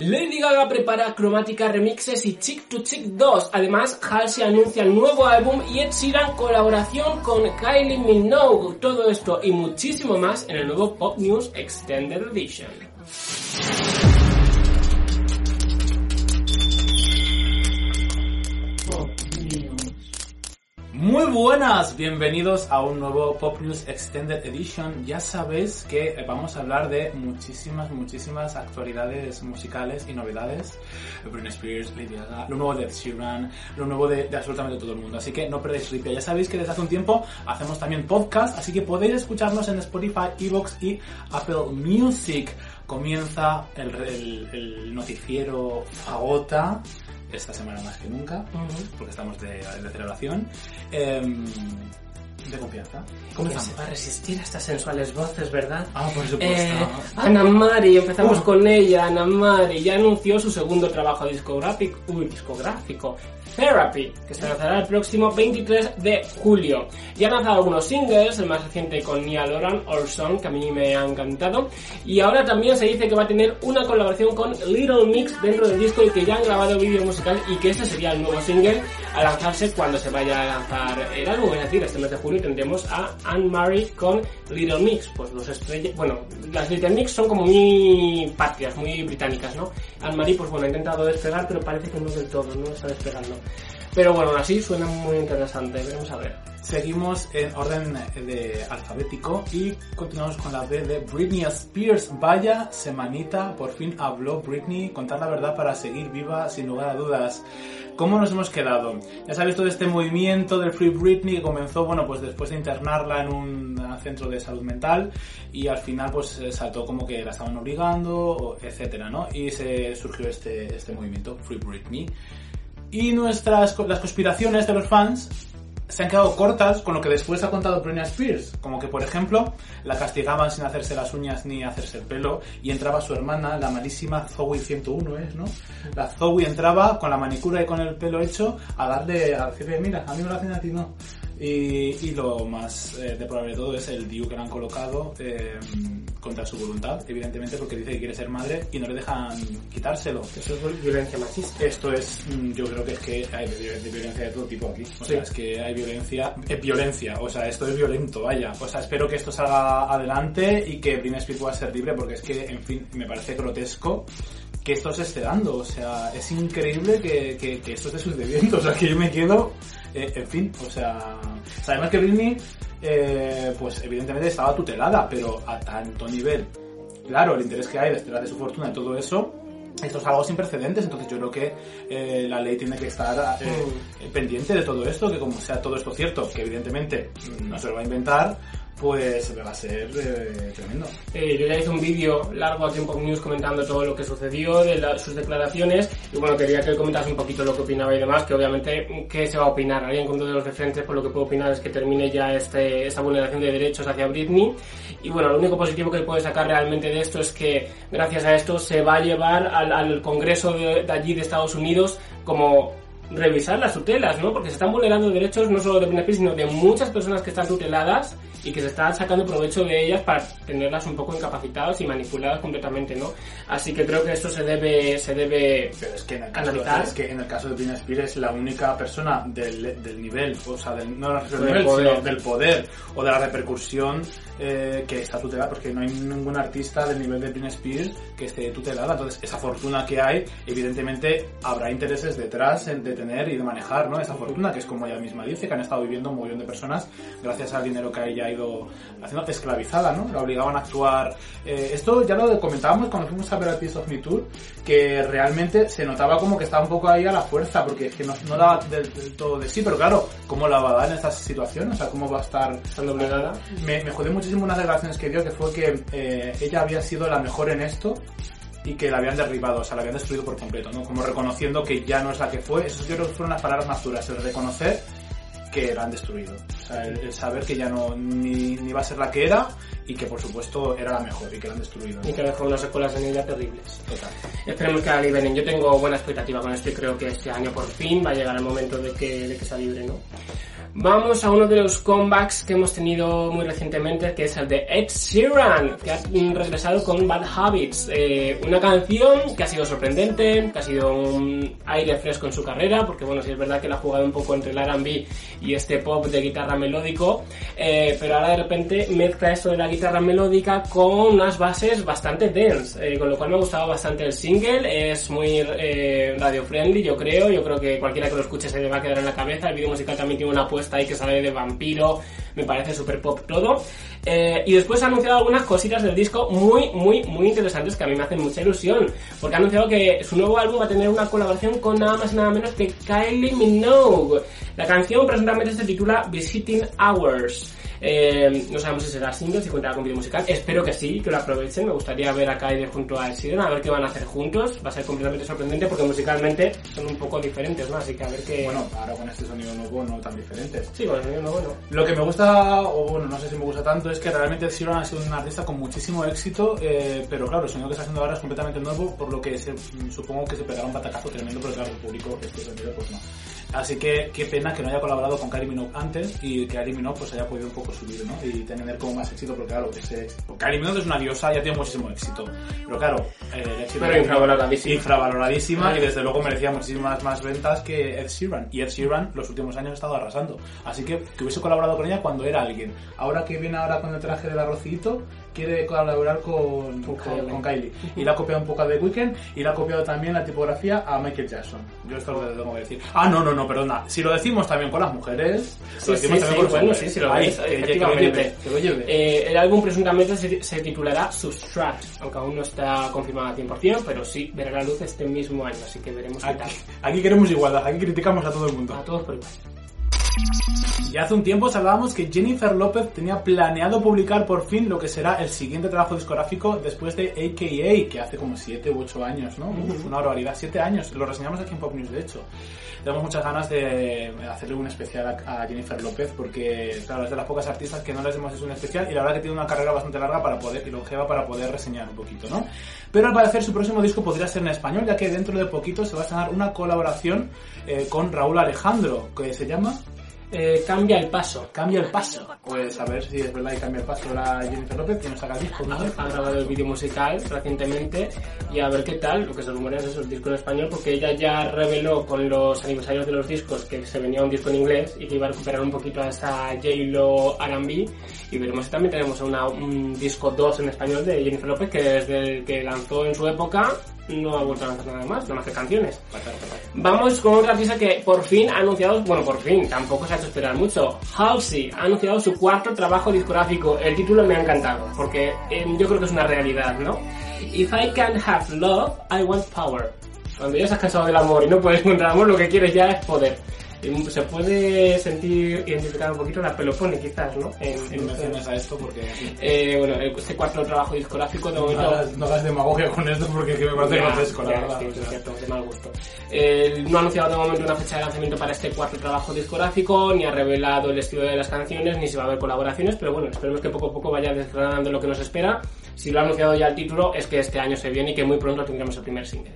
Lady Gaga prepara cromática remixes y Chick to Chick 2. Además, Halsey anuncia el nuevo álbum y Ed Sheeran colaboración con Kylie Minogue. Todo esto y muchísimo más en el nuevo Pop News Extended Edition. Muy buenas, bienvenidos a un nuevo Pop News Extended Edition. Ya sabéis que vamos a hablar de muchísimas, muchísimas actualidades musicales y novedades. Britney Spears, Lady Gaga, lo nuevo de Ed Sheeran, lo nuevo de, de absolutamente todo el mundo. Así que no perdáis ripia. Ya sabéis que desde hace un tiempo hacemos también podcast, así que podéis escucharnos en Spotify, Evox y Apple Music. Comienza el, el- el noticiero Fagota esta semana más que nunca, porque estamos de, de celebración. Em, de confianza. ¿Cómo se Comenzamos. va a resistir a estas sensuales voces, verdad? Ah, por supuesto. Eh, Ana Mari, empezamos Uh. con ella. Ana Mari ya anunció su segundo trabajo discográfico, uy, discográfico, Therapy, que se lanzará el próximo 23 de julio. Ya ha lanzado algunos singles, el más reciente con Nia Loran, Orson, que a mí me ha encantado. Y ahora también se dice que va a tener una colaboración con Little Mix dentro del disco y que ya han grabado vídeo musical y que ese sería el nuevo single a lanzarse cuando se vaya a lanzar el álbum. Es decir, este mes de julio tendremos a Anne Marie con Little Mix. Pues los estrellas, bueno, las Little Mix son como muy patrias, muy británicas, ¿no? Anne Marie, pues bueno, ha intentado despegar, pero parece que no del todo, no está despegando. Pero bueno, así suena muy interesante, veremos a ver. Seguimos en orden de alfabético y continuamos con la B de Britney Spears. Vaya semanita, por fin habló Britney. Contar la verdad para seguir viva sin lugar a dudas. ¿Cómo nos hemos quedado? Ya sabéis todo este movimiento del Free Britney que comenzó, bueno, pues después de internarla en un centro de salud mental y al final pues eh, saltó como que la estaban obligando, etcétera, ¿no? Y se surgió este, este movimiento, Free Britney. Y nuestras las conspiraciones de los fans se han quedado cortas con lo que después ha contado Britney Spears. Como que, por ejemplo, la castigaban sin hacerse las uñas ni hacerse el pelo y entraba su hermana, la malísima Zoe 101, ¿es, no? La Zoe entraba con la manicura y con el pelo hecho a darle, a decirle, mira, a mí me lo hacen a ti, no. Y, y lo más eh, deplorable de todo es el DIU que le han colocado eh, contra su voluntad, evidentemente porque dice que quiere ser madre y no le dejan quitárselo. Eso es violencia machista. Esto es, mm, yo creo que es que hay de, violencia de todo tipo aquí. O Sí. sea, es que hay violencia, es violencia, o sea, esto es violento, vaya. O sea, espero que esto salga adelante y que Britney Spears pueda ser libre porque es que, en fin, me parece grotesco que esto se esté dando. O sea, es increíble que, que, que esto esté sucediendo. O sea, que yo me quedo, eh, en fin, o sea, sabemos que Britney, eh, pues evidentemente estaba tutelada, pero a tanto nivel claro, el interés que hay detrás de su fortuna y todo eso, esto es algo sin precedentes, entonces yo creo que eh, la ley tiene que estar eh, pendiente de todo esto, que como sea todo esto cierto, que evidentemente no se lo va a inventar, pues va a ser eh, tremendo. Eh, yo ya hice un vídeo largo aquí en News comentando todo lo que sucedió, de la- sus declaraciones, y bueno, quería que comentase un poquito lo que opinaba y demás, que obviamente, ¿qué se va a opinar? Alguien con de los referentes, por lo que puedo opinar es que termine ya este, esta vulneración de derechos hacia Britney, y bueno, lo único positivo que puede sacar realmente de esto es que gracias a esto se va a llevar al, al Congreso de, de allí de Estados Unidos como revisar las tutelas, ¿no? Porque se están vulnerando derechos no solo de Britney sino de muchas personas que están tuteladas y que se están sacando provecho de ellas para tenerlas un poco incapacitadas y manipuladas completamente, ¿no? Así que creo que esto se debe, se debe Pero es que en el caso, analizar. es que en el caso de Britney Spears es la única persona del, del nivel, o sea, del, no del nivel, poder. sino del poder o de la repercusión eh, que está tutelada, porque no hay ningún artista del nivel de Britney Spears que esté tutelada. Entonces, esa fortuna que hay, evidentemente habrá intereses detrás de tener y de manejar, ¿no? Esa fortuna, que es como ella misma dice, que han estado viviendo un millón de personas gracias al dinero que ella ha ido haciendo esclavizada, ¿no? La obligaban a actuar. eh, esto ya lo comentábamos cuando fuimos a ver el Piece of Me Tour, que realmente se notaba como que estaba un poco ahí a la fuerza, porque es que no, no daba del, del todo de sí, pero claro, ¿cómo la va a dar en esta situación? O sea, ¿cómo va a estar estando obligada. me, me jodió muchísimo unas declaraciones que dio que fue que eh, ella había sido la mejor en esto y que la habían derribado, o sea, la habían destruido por completo, ¿no? Como reconociendo que ya no es la que fue. Eso yo creo que fueron las palabras más duras, el reconocer que la han destruido. O sea, el, el saber que ya no ni, ni va a ser la que era y que por supuesto era la mejor y que la han destruido. Y que dejó unas secuelas en ella terribles. Total. Esperemos que la liberen. Yo tengo buena expectativa con esto y creo que este año por fin va a llegar el momento de que, de que se libre, ¿no? Vamos a uno de los comebacks que hemos tenido muy recientemente, que es el de Ed Sheeran, que ha regresado con Bad Habits. Eh, una canción que ha sido sorprendente, que ha sido un aire fresco en su carrera, porque bueno, sí es verdad que la ha jugado un poco entre el R&B y este pop de guitarra melódico, eh, pero ahora de repente mezcla esto de la guitarra melódica con unas bases bastante dense, eh, con lo cual me ha gustado bastante el single, es muy eh, radio friendly, yo creo, yo creo que cualquiera que lo escuche se le va a quedar en la cabeza, el vídeo musical también tiene una apuesta ahí que sale de vampiro, me parece super pop todo. Eh, y después ha anunciado algunas cositas del disco muy, muy, muy interesantes que a mí me hacen mucha ilusión. Porque ha anunciado que su nuevo álbum va a tener una colaboración con nada más y nada menos que Kylie Minogue. La canción presuntamente se titula Visiting Hours. Eh, no sabemos si será single, si contará con vídeo musical. Espero que sí, que lo aprovechen. Me gustaría ver a Kylie junto a Ed a ver qué van a hacer juntos. Va a ser completamente sorprendente porque musicalmente son un poco diferentes, ¿no? Así que a ver qué... Bueno, ahora con este sonido nuevo no tan diferentes. Sí, con el sonido nuevo no. Lo que me gusta, o bueno, no sé si me gusta tanto, es que realmente Ed Sheeran ha sido un artista con muchísimo éxito, eh, pero claro, el sonido que está haciendo ahora es completamente nuevo, por lo que se- supongo que se pegará un batacazo tremendo, pero claro, el público este sonido pues no. Así que qué pena que no haya colaborado con Kylie Minogue antes y que Kylie Minogue pues haya podido un poco subir, ¿no? Y tener como más éxito, porque claro, ese, Kylie Minogue es una diosa, ya tiene muchísimo éxito. Pero claro, eh, Ed Sheeran- Pero infravaloradísima. infravaloradísima y desde luego merecía muchísimas más ventas que Ed Sheeran. Y Ed Sheeran los últimos años ha estado arrasando. Así que que hubiese colaborado con ella cuando era alguien. Ahora que viene ahora con el traje del arrocito, quiere colaborar con, Con con, Kylie. con Kylie. Y le ha copiado un poco a The Weeknd y le ha copiado también la tipografía a Michael Jackson. Yo esto lo tengo que decir. Ah, no, no, no, perdona. Si lo decimos también con las mujeres, Sí, lo decimos sí, también sí, con los sí, sí lo Ahí, ves, que- que lo efectivamente. lleve, que lo lleve. Eh, el álbum presuntamente se, se titulará Substract, aunque aún no está confirmado al 100%, pero sí verá la luz este mismo año, así que veremos qué tal. Aquí, aquí queremos igualdad, aquí criticamos a todo el mundo. A todos por igual. Y hace un tiempo os hablábamos que Jennifer López tenía planeado publicar por fin lo que será el siguiente trabajo discográfico después de AKA, que hace como 7 u 8 años, ¿no? Uf, una barbaridad, 7 años. Lo reseñamos aquí en Pop News, de hecho. Tenemos muchas ganas de hacerle un especial a, a Jennifer López porque, claro, es de las pocas artistas que no les hemos hecho un especial y la verdad que tiene una carrera bastante larga para poder, y longeva para poder reseñar un poquito, ¿no? Pero al parecer su próximo disco podría ser en español, ya que dentro de poquito se va a estrenar una colaboración eh, con Raúl Alejandro, que se llama Eh, cambia el paso. Cambia el paso. Pues a ver si es verdad y cambia el paso la Jennifer López que nos saca el disco. ¿no? Ha, grabado el vídeo musical recientemente y a ver qué tal, lo que se rumorea es eso, el disco en español, porque ella ya reveló con los aniversarios de los discos que se venía un disco en inglés y que iba a recuperar un poquito a esa J-Lo R&B y veremos si también tenemos una- un disco 2 en español de Jennifer López que desde el que lanzó en su época no ha vuelto a lanzar nada más, nada más que canciones. Vamos con otra artista que por fin ha anunciado, bueno, por fin, tampoco se ha hecho esperar mucho. Halsey ha anunciado su cuarto trabajo discográfico. El título me ha encantado, porque eh, yo creo que es una realidad, ¿no? If I can't have love, I want power. Cuando ya estás cansado del amor y no puedes encontrar amor, lo que quieres ya es poder. Y Se puede sentir identificar un poquito la pelopone, quizás, ¿no? En, No en- menciones a esto porque eh, bueno, este cuarto trabajo discográfico de no momento hagas, no hagas demagogia con esto porque es que me parece ya, grotesco, la ya, verdad. sí, es cierto, de mal gusto. Eh, no ha anunciado de momento una fecha de lanzamiento para este cuarto trabajo discográfico, ni ha revelado el estilo de las canciones, ni si va a haber colaboraciones, pero bueno, esperemos que poco a poco vaya desgranando lo que nos espera. Si lo ha anunciado ya el título, es que este año se viene y que muy pronto tendremos el primer single.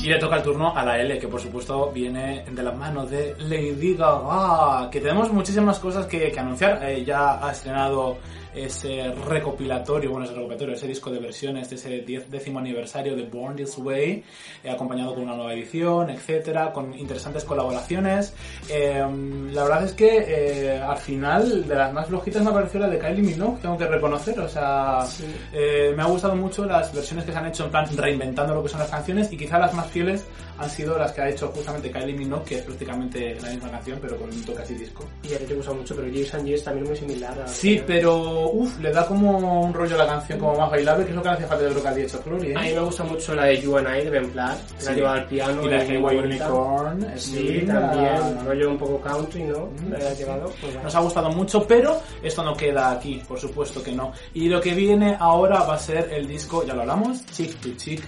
Y le toca el turno a la L, que por supuesto viene de las manos de Lady Gaga, que tenemos muchísimas cosas que, que anunciar. Eh, ya ha estrenado ese recopilatorio, bueno, ese recopilatorio, ese disco de versiones de ese 10 décimo aniversario de Born This Way, eh, acompañado con una nueva edición, etcétera, con interesantes colaboraciones. Eh, la verdad es que eh, al final, de las más flojitas me ha parecido la de Kylie Minogue, tengo que reconocer, o sea, eh, me ha gustado mucho las versiones que se han hecho en plan reinventando lo que son las canciones y quizá las más fieles han sido las que ha hecho justamente Kylie Minogue, que es prácticamente la misma canción pero con un toque así disco. Y a ti te gusta mucho, pero Jason and Yes también muy similar a... Sí, pero uff, le da como un rollo a la canción como más bailable, que es lo que le hace falta de lo que ha dicho Flori, ¿eh? A mí me gusta mucho la de You and I de Ben Platt, que la Sí. lleva al piano. y la de. Unicorn, es Sí, linda. también, rollo un poco country, ¿no? La ha llevado. pues. Nos ha gustado mucho, pero esto no queda aquí, por supuesto que no. Y lo que viene ahora va a ser el disco, ya lo hablamos, Chick to Chick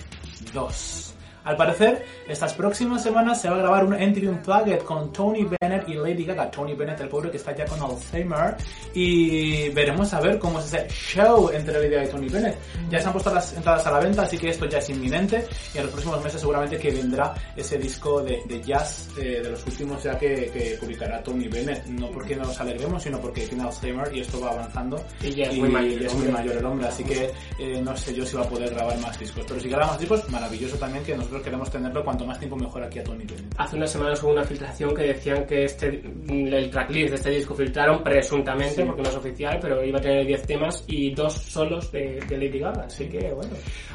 2. Al parecer, estas próximas semanas se va a grabar un Entry Unplugged con Tony Bennett y Lady Gaga. Tony Bennett, el pobre que está ya con Alzheimer. Y veremos a ver cómo es ese show entre Lady Gaga y Tony Bennett. Ya se han puesto las entradas a la venta, así que esto ya es inminente. Y en los próximos meses seguramente que vendrá ese disco de, de jazz eh, de los últimos ya que, que publicará Tony Bennett. No porque nos alegremos, sino porque tiene Alzheimer y esto va avanzando. Y ya es muy mayor, es muy mayor el hombre, así que eh, no sé yo si va a poder grabar más discos. Pero si graba más discos, maravilloso también que nosotros queremos tenerlo cuanto más tiempo mejor aquí a Tony Bennett. Hace unas semanas hubo una filtración que decían que este el tracklist de este disco filtraron presuntamente, Sí. porque no es oficial, pero iba a tener 10 temas y dos solos de, de Lady Gaga, así que bueno.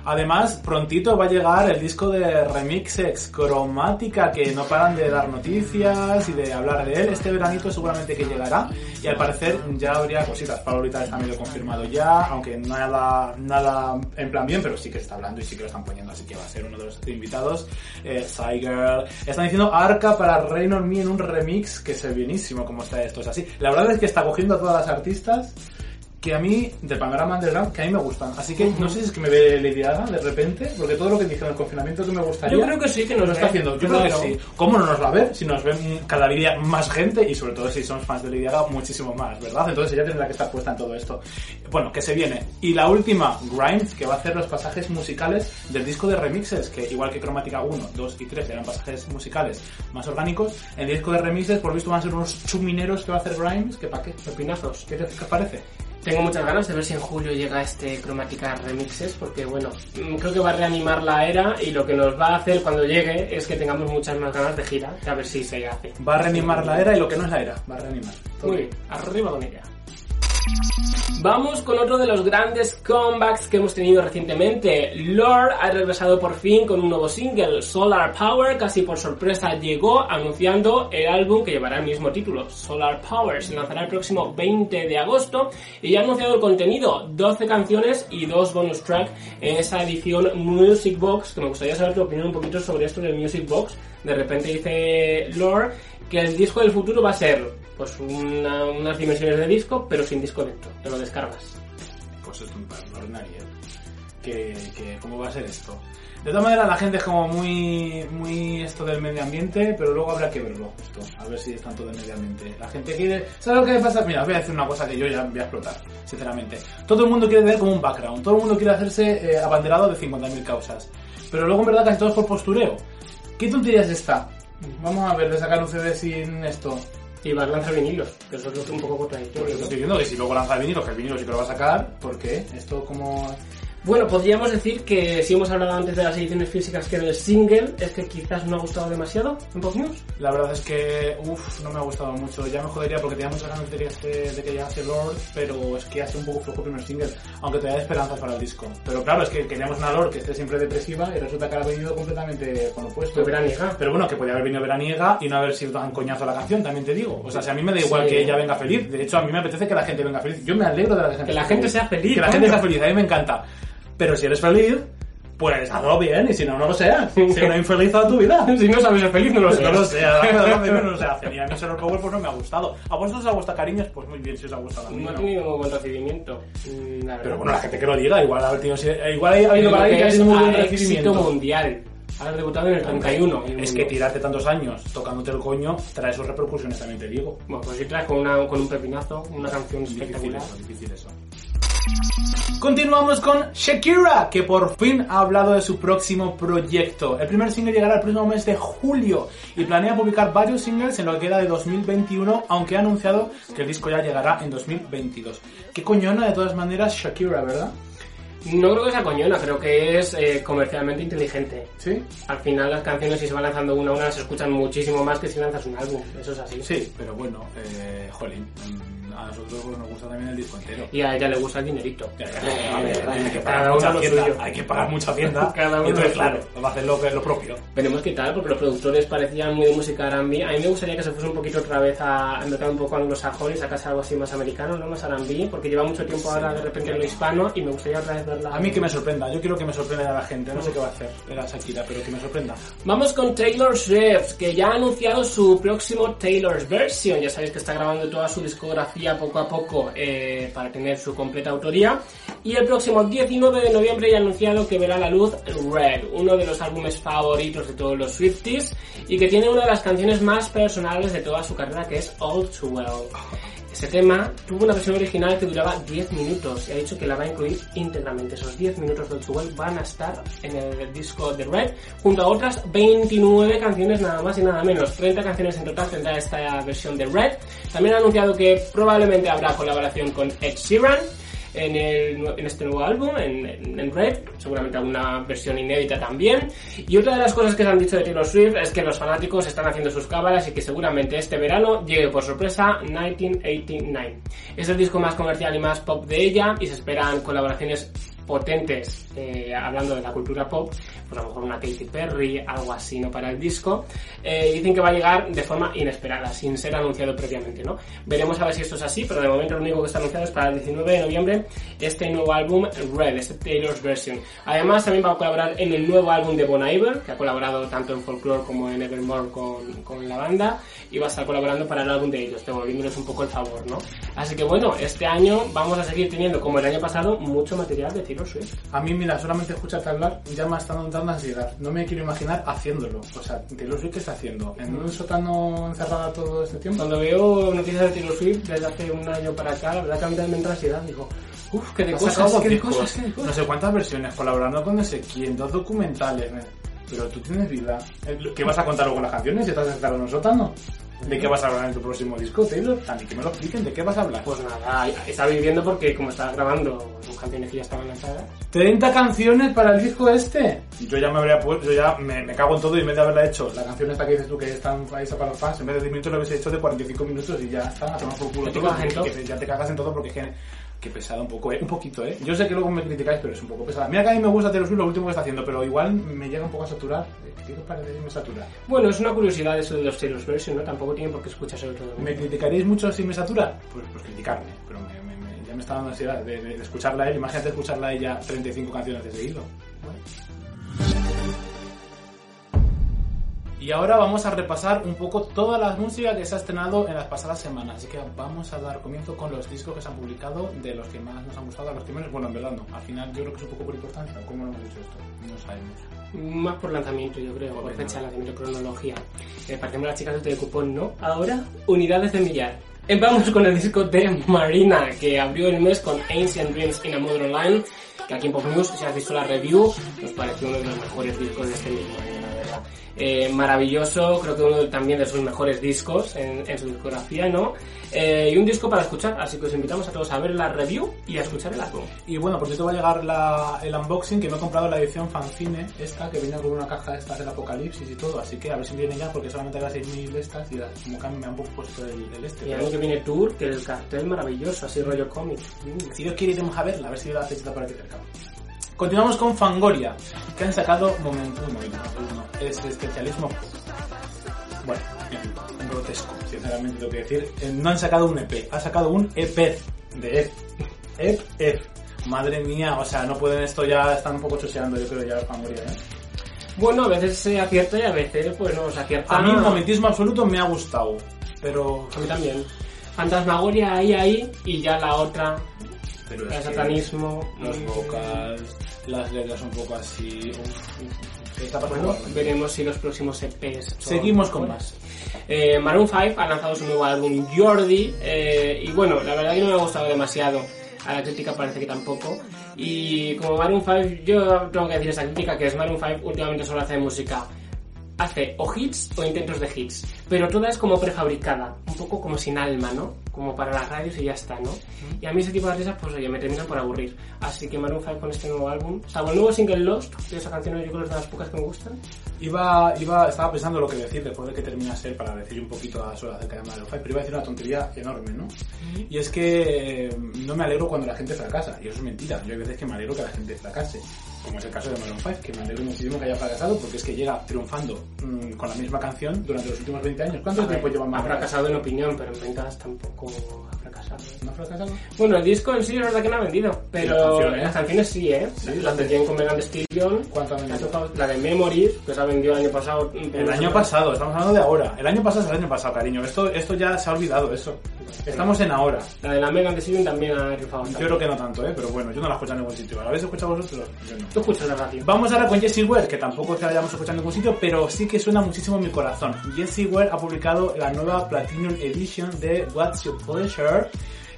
Además, prontito va a llegar el disco de remixes cromática que no paran de dar noticias y de hablar de él. Este veranito seguramente que llegará y al parecer ya habría cositas. Pablo ahorita está medio confirmado ya, aunque nada, nada en plan bien, pero sí que está hablando y sí que lo están poniendo, así que va a ser uno de los invitados. Eh, Girl. Están diciendo Arca para Rain on Me en un remix que es bienísimo como está esto. Es así. La verdad es que está cogiendo a todas las artistas que a mí, del panorama underground, que a mí me gustan. Así que no sé si es que me ve Lady Gaga de repente, porque todo lo que dije en el confinamiento que me gustaría... Yo creo que sí, que nos lo está haciendo. Yo Yo creo que sí. ¿Cómo no nos va a ver? Si nos ven cada día más gente y sobre todo si somos fans de Lady Gaga, muchísimo más, ¿verdad? Entonces ella tendrá que estar puesta en todo esto. Bueno, que se viene. Y la última, Grimes, que va a hacer los pasajes musicales del disco de remixes, que igual que Cromática 1, 2 y 3 eran pasajes musicales más orgánicos, el disco de remixes por visto van a ser unos chumineros que va a hacer Grimes, que pa' qué. Pepinazos. ¿Qué te parece? Tengo muchas ganas de ver si en julio llega este Chromatica Remixes, porque bueno, mm, creo que va a reanimar la era y lo que nos va a hacer cuando llegue es que tengamos muchas más ganas de gira, que a ver si se hace. Va a reanimar la era y lo que no es la era, va a reanimar. Muy bien, arriba con ella. Vamos con otro de los grandes comebacks que hemos tenido recientemente. Lord ha regresado por fin con un nuevo single, Solar Power, casi por sorpresa llegó anunciando el álbum que llevará el mismo título, Solar Power. Se lanzará el próximo 20 de agosto y ya ha anunciado el contenido, 12 canciones y dos bonus track en esa edición Music Box, que me gustaría saber tu opinión un poquito sobre esto del Music Box. De repente dice Lord que el disco del futuro va a ser pues una- unas dimensiones de disco, pero sin disco dentro, te lo descargas. Pues es un ordinario. Que, que, ¿Cómo va a ser esto? De todas maneras, la gente es como muy, muy esto del medio ambiente, pero luego habrá que verlo esto, a ver si es tanto del medio ambiente. La gente quiere... ¿Sabes lo que pasa? Mira, os voy a decir una cosa que yo ya voy a explotar, sinceramente. Todo el mundo quiere ver como un background, todo el mundo quiere hacerse eh, abanderado de 50.000 causas. Pero luego en verdad casi todo es por postureo. ¿Qué tontería es esta? Vamos a ver, de sacar un CD sin esto. Y va a lanzar vinilos, que eso es lo que un poco contradictorio. eso ¿no? estoy diciendo que si luego lanza el vinilo, que el vinilo sí que lo va a sacar, ¿por qué? Esto como... Bueno, podríamos decir que si hemos hablado antes de las ediciones físicas que del single, es que quizás no ha gustado demasiado en Pop News. La verdad es que, uff, no me ha gustado mucho. Ya me jodería porque tenía muchas ganas de que, este- de que llegase Lord, pero es que hace un poco flojo el primer single, aunque te da esperanzas para el disco. Pero claro, es que queríamos una Lord que esté siempre depresiva y resulta que ha venido completamente con lo opuesto. Pues veraniega. Pero bueno, que podía haber venido veraniega y no haber sido tan coñazo la canción, también te digo. O sea, si a mí me da igual Sí. que ella venga feliz, de hecho a mí me apetece que la gente venga feliz. Yo me alegro de la gente Que la gente sea feliz, Que la gente sea feliz, a mí me encanta. Pero si eres feliz, pues hazlo bien y si no, no lo seas. Sé una infeliz toda tu vida. si no sabes ser feliz, no lo sé. no lo sé, a la verdad no se hace. Y a mí Solar Power pues no me ha gustado. ¿A vosotros os ha gustado cariños? Pues muy bien, si os ha gustado a mí. No ha tenido buen recibimiento. mm, Pero bueno, la gente que lo diga, igual ha habido, igual ha habido para que que ha es tenido muy buen recibimiento. mundial. Has debutado en el 31. en el Es que tirarte tantos años tocándote el coño trae sus repercusiones también, te digo. Bueno, pues si traes con, una, con un pepinazo, una canción Difícil espectacular. eso, difícil eso. Continuamos con Shakira, que por fin ha hablado de su próximo proyecto. El primer single llegará el próximo mes de julio y planea publicar varios singles en lo que queda de 2021, aunque ha anunciado que el disco ya llegará en 2022. Qué coñona de todas maneras Shakira, ¿verdad? No creo que sea coñona, creo que es eh, comercialmente inteligente. Sí. Al final las canciones si se van lanzando una a una se escuchan muchísimo más que si lanzas un álbum. Eso es así. Sí, pero bueno, eh, jolín, mm, a nosotros pues, nos gusta también el disco entero. Y a ella le gusta el dinerito. A ver, hay que pagar mucha hacienda, suyo. hay que pagar mucha hacienda. Cada uno entonces, claro, va a hacer lo, lo propio. Veremos qué tal, porque los productores parecían muy de música R&B. A mí me gustaría que se fuese un poquito otra vez a al mercado un poco anglosajón y sacase algo así más americano, no más R&B, porque lleva mucho tiempo ahora de repente en lo hispano y me gustaría otra vez verla. A mí que me sorprenda, yo quiero que me sorprenda a la gente, no sé qué va a hacer la Shakira, pero que me sorprenda. Vamos con Taylor Swift, que ya ha anunciado su próximo Taylor's Version. Ya sabéis que está grabando toda su discografía poco a poco eh, para tener su completa autoría. Y el próximo 19 de noviembre ya ha anunciado que verá la luz Red, uno de los álbumes favoritos de todos los Swifties y que tiene una de las canciones más personales de toda su carrera que es All Too Well. Ese tema tuvo una versión original que duraba 10 minutos y ha dicho que la va a incluir íntegramente. Esos 10 minutos de All Too Well van a estar en el disco de Red junto a otras 29 canciones nada más y nada menos. 30 canciones en total tendrá esta versión de Red. También ha anunciado que probablemente habrá colaboración con Ed Sheeran en, el, en este nuevo álbum, en, en, Red, seguramente alguna versión inédita también. Y otra de las cosas que se han dicho de Taylor Swift es que los fanáticos están haciendo sus cábalas y que seguramente este verano llegue por sorpresa 1989. Es el disco más comercial y más pop de ella y se esperan colaboraciones potentes eh, hablando de la cultura pop, pues a lo mejor una Katy Perry, algo así, ¿no? Para el disco. Eh, dicen que va a llegar de forma inesperada, sin ser anunciado previamente, ¿no? Veremos a ver si esto es así, pero de momento lo único que está anunciado es para el 19 de noviembre este nuevo álbum Red, este Taylor's Version. Además también va a colaborar en el nuevo álbum de Bon Iver, que ha colaborado tanto en Folklore como en Evermore con, con la banda, y va a estar colaborando para el álbum de ellos, devolviéndoles un poco el favor, ¿no? Así que bueno, este año vamos a seguir teniendo, como el año pasado, mucho material de Taylor A mí, mira, solamente escucharte hablar ya me está dando ansiedad. No me quiero imaginar haciéndolo. O sea, Taylor Swift, ¿qué está haciendo? ¿En un sótano encerrada todo este tiempo? Cuando veo noticias de Taylor Swift desde hace un año para acá, la verdad que a mí también me entra ansiedad. Digo, uff, qué de cosas, qué de discos, cosas, qué de cosas. No sé cuántas versiones, colaborando con no sé quién, dos documentales. ¿eh? Pero tú tienes vida. Eh, ¿Qué vas a contar luego con las canciones si estás encerrado en un sótano? ¿De qué vas a hablar en tu próximo disco, Taylor? A mí que me lo expliquen, ¿de qué vas a hablar? Pues nada, está viviendo porque como estaba grabando sus canciones que ya estaban lanzadas. 30 canciones para el disco este. Yo ya me habría puesto, yo ya me, me cago en todo y en vez de haberla hecho, la canción esta que dices tú que es tan paisa para los fans, en vez de 10 minutos lo hubiese hecho de 45 minutos y ya está, a tomar por culo todo, ya te cagas en todo porque es que, que pesada un poco, ¿eh? Un poquito, ¿eh? Yo sé que luego me criticáis, pero es un poco pesada. Mira que a mí me gusta Taylor Swift lo último que está haciendo, pero igual me llega un poco a saturar. ¿Qué os parece que me satura? Bueno, es una curiosidad eso de los Taylor's Version, ¿no? Tampoco tienen por qué escuchárselo todo. el mundo. ¿Me criticaréis mucho si me satura? Pues, pues criticarme, pero me, me- me- ya me está dando ansiedad de, de- de escucharla a él. Imagínate escucharla a ella 35 canciones de seguido. Y ahora vamos a repasar un poco toda la música que se ha estrenado en las pasadas semanas. Así que vamos a dar comienzo con los discos que se han publicado, de los que más nos han gustado a los que menos. Bueno, en verdad no. Al final yo creo que es un poco por importancia. ¿Cómo lo hemos hecho esto? No sabemos. Más por lanzamiento, yo creo, por fecha de lanzamiento, cronología. Eh, parecemos las chicas de cupón, ¿no? Ahora, unidades de millar. Eh, Vamos con el disco de Marina, que abrió el mes con Ancient Dreams in a Modern Line, que aquí en Pop News, si has visto la review, nos pareció uno de los mejores discos de este mismo año. Eh, maravilloso, creo que uno de- también de sus mejores discos en, en su discografía, ¿no? Eh, y un disco para escuchar, así que os invitamos a todos a ver la review y a escuchar el álbum. Y bueno, por cierto va a llegar la- el unboxing, que me he comprado la edición fanzine, esta, que viene con una caja esta del apocalipsis y todo, así que a ver si viene ya, porque solamente hay 6.000 de estas y las, como que me han puesto el, el este. Y año que viene tour, que el cartel maravilloso, así rollo cómic. Mm. Si Dios quiere iremos a verla, a ver si la fechita por aquí cerca. Continuamos con Fangoria, que han sacado momento, un momento, no, es especialismo. Bueno, grotesco, sinceramente tengo que decir. Eh, No han sacado un EP, han sacado un EP de EP. EP, EP. Madre mía, o sea, no pueden esto ya, están un poco choseando, yo creo ya Fangoria, ¿eh? Bueno, a veces se acierta y a veces pues no se acierta. A mí el momentismo absoluto me ha gustado, pero... A mí también. Fantasmagoria ahí, ahí, y ya la otra, pero el que satanismo. Los vocals, las letras un poco así... Bueno, veremos si los próximos EPs. son Seguimos con más. Eh, Maroon 5 ha lanzado su nuevo álbum Jordi eh, y bueno, la verdad que no me ha gustado demasiado. A la crítica parece que tampoco. Y como Maroon 5, yo tengo que decir esa crítica que es Maroon 5 últimamente solo hace música. Hace o hits o intentos de hits, pero toda es como prefabricada, un poco como sin alma, ¿no? Como para las radios y ya está, ¿no? Y a mí ese tipo de artistas, pues oye, me terminan por aburrir. Así que Maroon 5 con este nuevo álbum, salvo el nuevo single Lost, que esa canción yo creo que es de las pocas que me gustan. Iba, iba, estaba pensando lo que decir después de que terminase para decir un poquito a solas acerca de Maroon 5, pero iba a decir una tontería enorme, ¿no? Y es que eh, no me alegro cuando la gente fracasa, y eso es mentira. Yo hay veces que me alegro que la gente fracase. Como es el caso de Maroon 5, que me alegro muchísimo que haya fracasado, porque es que llega triunfando mm, con la misma canción durante los últimos 20 años. ¿Cuánto A ver, tiempo lleva ha Maroon 5? fracasado en opinión, pero en ventas tampoco ha fracasado. ¿No ha fracasado? Bueno, el disco en sí es verdad que no ha vendido, pero las canciones. las canciones sí, ¿eh? Sí, las de con Megan Thee Stallion. ¿Cuánto ha vendido? La de Memories, que se ha vendido el año pasado. El año pasado, estamos hablando de ahora. El año pasado es el año pasado, cariño. Esto, esto ya se ha olvidado, eso. Estamos en ahora. La de la Megan Thee Stallion también ha rifado. Yo creo que no tanto, ¿eh? Pero bueno, yo no la escucho en ningún sitio. ¿La habéis escuchado vosotros? Yo no. Tú escuchas la radio. Vamos ahora con Jessie Ware, que tampoco es que la hayamos escuchado en ningún sitio, pero sí que suena muchísimo en mi corazón. Jessie Ware ha publicado la nueva Platinum Edition de What's Your Pleasure.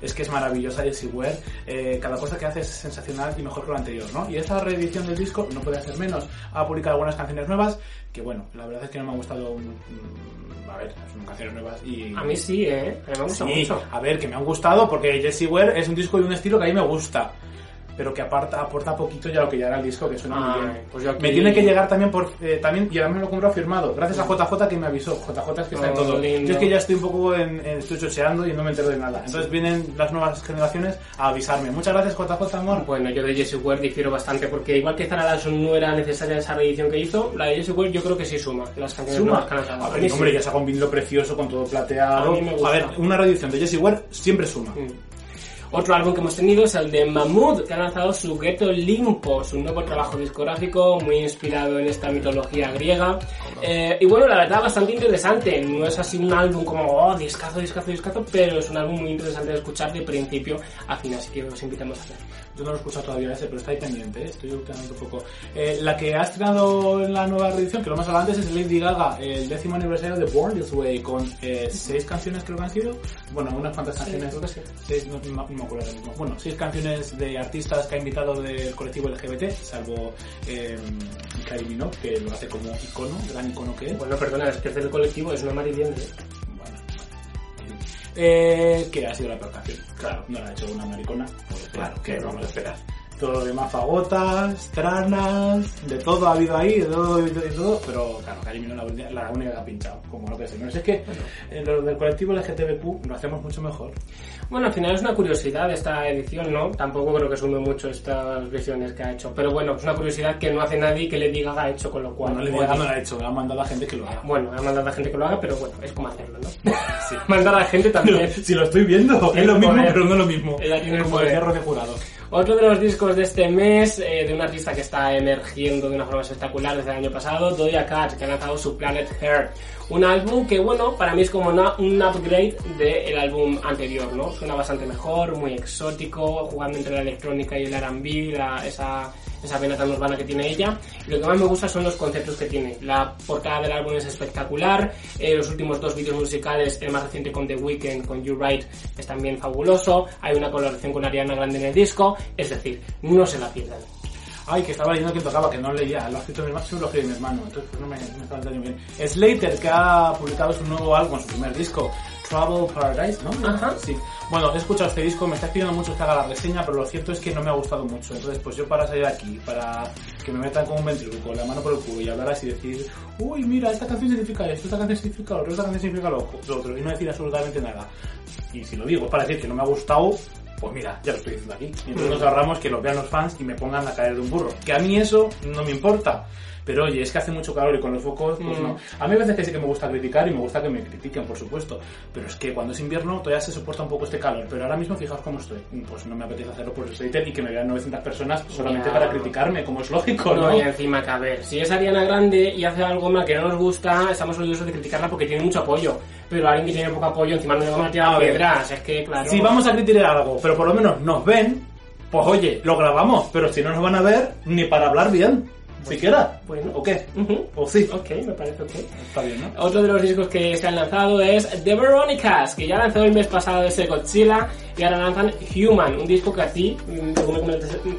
Es que es maravillosa Jessie Ware. Eh, cada cosa que hace es sensacional y mejor que lo anterior, ¿no? Y esta reedición del disco no puede hacer menos. Ha publicado algunas canciones nuevas que, bueno, la verdad es que no me ha gustado. mm, A ver, son canciones nuevas y. A mí sí, ¿eh? A mí me gusta Sí, mucho. a ver, que me han gustado porque Jessie Ware es un disco de un estilo que a mí me gusta. Pero que aparta, aporta poquito ya lo que ya era el disco, que suena Ah, muy bien. pues aquí- Me tiene que llegar también por eh, también y además me lo compro firmado. Gracias a JJ que me avisó. JJ es que está en Oh, todo. lindo. Yo es que ya estoy un poco en, en- estoy chocheando y no me entero de nada. Entonces vienen las nuevas generaciones a avisarme. Muchas gracias JJ amor. Bueno, yo de Jessie Ware difiero bastante porque igual que Zara Larson no era necesaria esa reedición que hizo, la de Jessie Ware yo creo que sí suma. Las canciones Suma. que. A ver, mí hombre, sí. ya sacó un vinilo precioso con todo plateado. A ver, una reedición de Jessie Ware siempre suma. Mm. Otro álbum que hemos tenido es el de Mahmood, que ha lanzado su Ghetto Limpo, su nuevo trabajo discográfico muy inspirado en esta mitología griega. Eh, y bueno, la verdad, bastante interesante. No es así un álbum como, oh, discazo, discazo, discazo, pero es un álbum muy interesante de escuchar de principio a fin, así que os invitamos a hacerlo. Yo no lo he escuchado todavía ese, pero está ahí pendiente, ¿eh? estoy ultimando un poco. Eh, la que ha estrenado en la nueva reedición, que lo hablado antes, es Lady Gaga, el décimo aniversario de Born This Way, con eh, seis canciones creo que han sido. Bueno, unas cuantas canciones. creo que sí. Seis, no- no me acuerdo ahora mismo. Bueno, seis canciones de artistas que ha invitado del colectivo LGBT, salvo eh, Kylie Minogue, que lo hace como icono, gran icono que es. Bueno, perdona, es que es del colectivo, es una. Bueno. Eh, que ha sido la peor canción. Claro, no la ha hecho una maricona. Pues claro, que vamos a esperar. Todo lo demás fagotas, tranas, de todo ha habido ahí, de todo, de todo, de todo, pero claro, Karim no la, la única que ha pinchado, como lo que. No sé, es que eh, lo del colectivo LGTBQ lo hacemos mucho mejor. Bueno, al final es una curiosidad esta edición, ¿no? Tampoco creo que sume mucho estas versiones que ha hecho. Pero bueno, es una curiosidad que no hace nadie que le diga ha hecho, con lo cual... Bueno, le bueno, diga no la ha hecho, le ha mandado a la gente que lo haga. Bueno, ha mandado a la gente que lo haga, pero bueno, es como hacerlo, ¿no? Mandar a la gente también. Si lo estoy viendo, es lo mismo, Joder. pero no lo mismo. Ella tiene el poder. de jurado. Otro de los discos de este mes, eh, de un artista que está emergiendo de una forma espectacular desde el año pasado, Doja Cat, que ha lanzado su Planet Hair. Un álbum que, bueno, para mí es como un upgrade del álbum anterior, ¿no? Suena bastante mejor, muy exótico, jugando entre la electrónica y el R&B, esa, esa vena tan urbana que tiene ella. Y lo que más me gusta son los conceptos que tiene. La portada del álbum es espectacular, eh, los últimos dos vídeos musicales, el más reciente con The Weeknd, con You Right, es también fabuloso. Hay una colaboración con Ariana Grande en el disco, es decir, no se la pierdan. Ay, que estaba leyendo quién tocaba, que no leía. Lo ha escrito mi hermano, sí, lo escribe mi hermano. Entonces, pues no me, me entendiendo bien. Slater, que ha publicado su nuevo álbum, su primer disco, Trouble Paradise, ¿no? Ajá. Sí. Bueno, he escuchado este disco, me está pidiendo mucho que haga la reseña, pero lo cierto es que no me ha gustado mucho. Entonces, pues yo para salir aquí, para que me metan con un ventríloco, con la mano por el culo y hablar así y decir, uy, mira, esta canción significa esto, esta canción significa lo otro, esta canción significa lo otro, y no decir absolutamente nada. Y si lo digo es para decir que no me ha gustado, pues mira, ya lo estoy diciendo aquí. Y entonces nos ahorramos que lo vean los fans y me pongan a caer de un burro. Que a mí eso no me importa. Pero oye, es que hace mucho calor y con los focos, pues Mm. no. A mí a veces que sí que me gusta criticar y me gusta que me critiquen, por supuesto. Pero es que cuando es invierno todavía se soporta un poco este calor. Pero ahora mismo fijaos cómo estoy. Pues no me apetece hacerlo por el Slater y que me vean 900 personas solamente Ya. para criticarme, como es lógico, ¿no? No, y encima que a ver, si es Ariana Grande y hace algo mal que no nos gusta, estamos orgullosos de criticarla porque tiene mucho apoyo. Pero alguien que tiene poco apoyo, encima no le vamos a tirar piedras, es que claro. Si vamos a criticar algo, pero por lo menos nos ven, pues oye, lo grabamos. Pero si no nos van a ver, ni para hablar bien. Siquiera. bueno. ¿O qué? Ujú. ¿O sí? Ok, me parece ok. Está bien, ¿no? Otro de los discos que se han lanzado es The Veronicas, que ya lanzó el mes pasado ese Godzilla y ahora lanzan Human, un disco que a ti, mm, como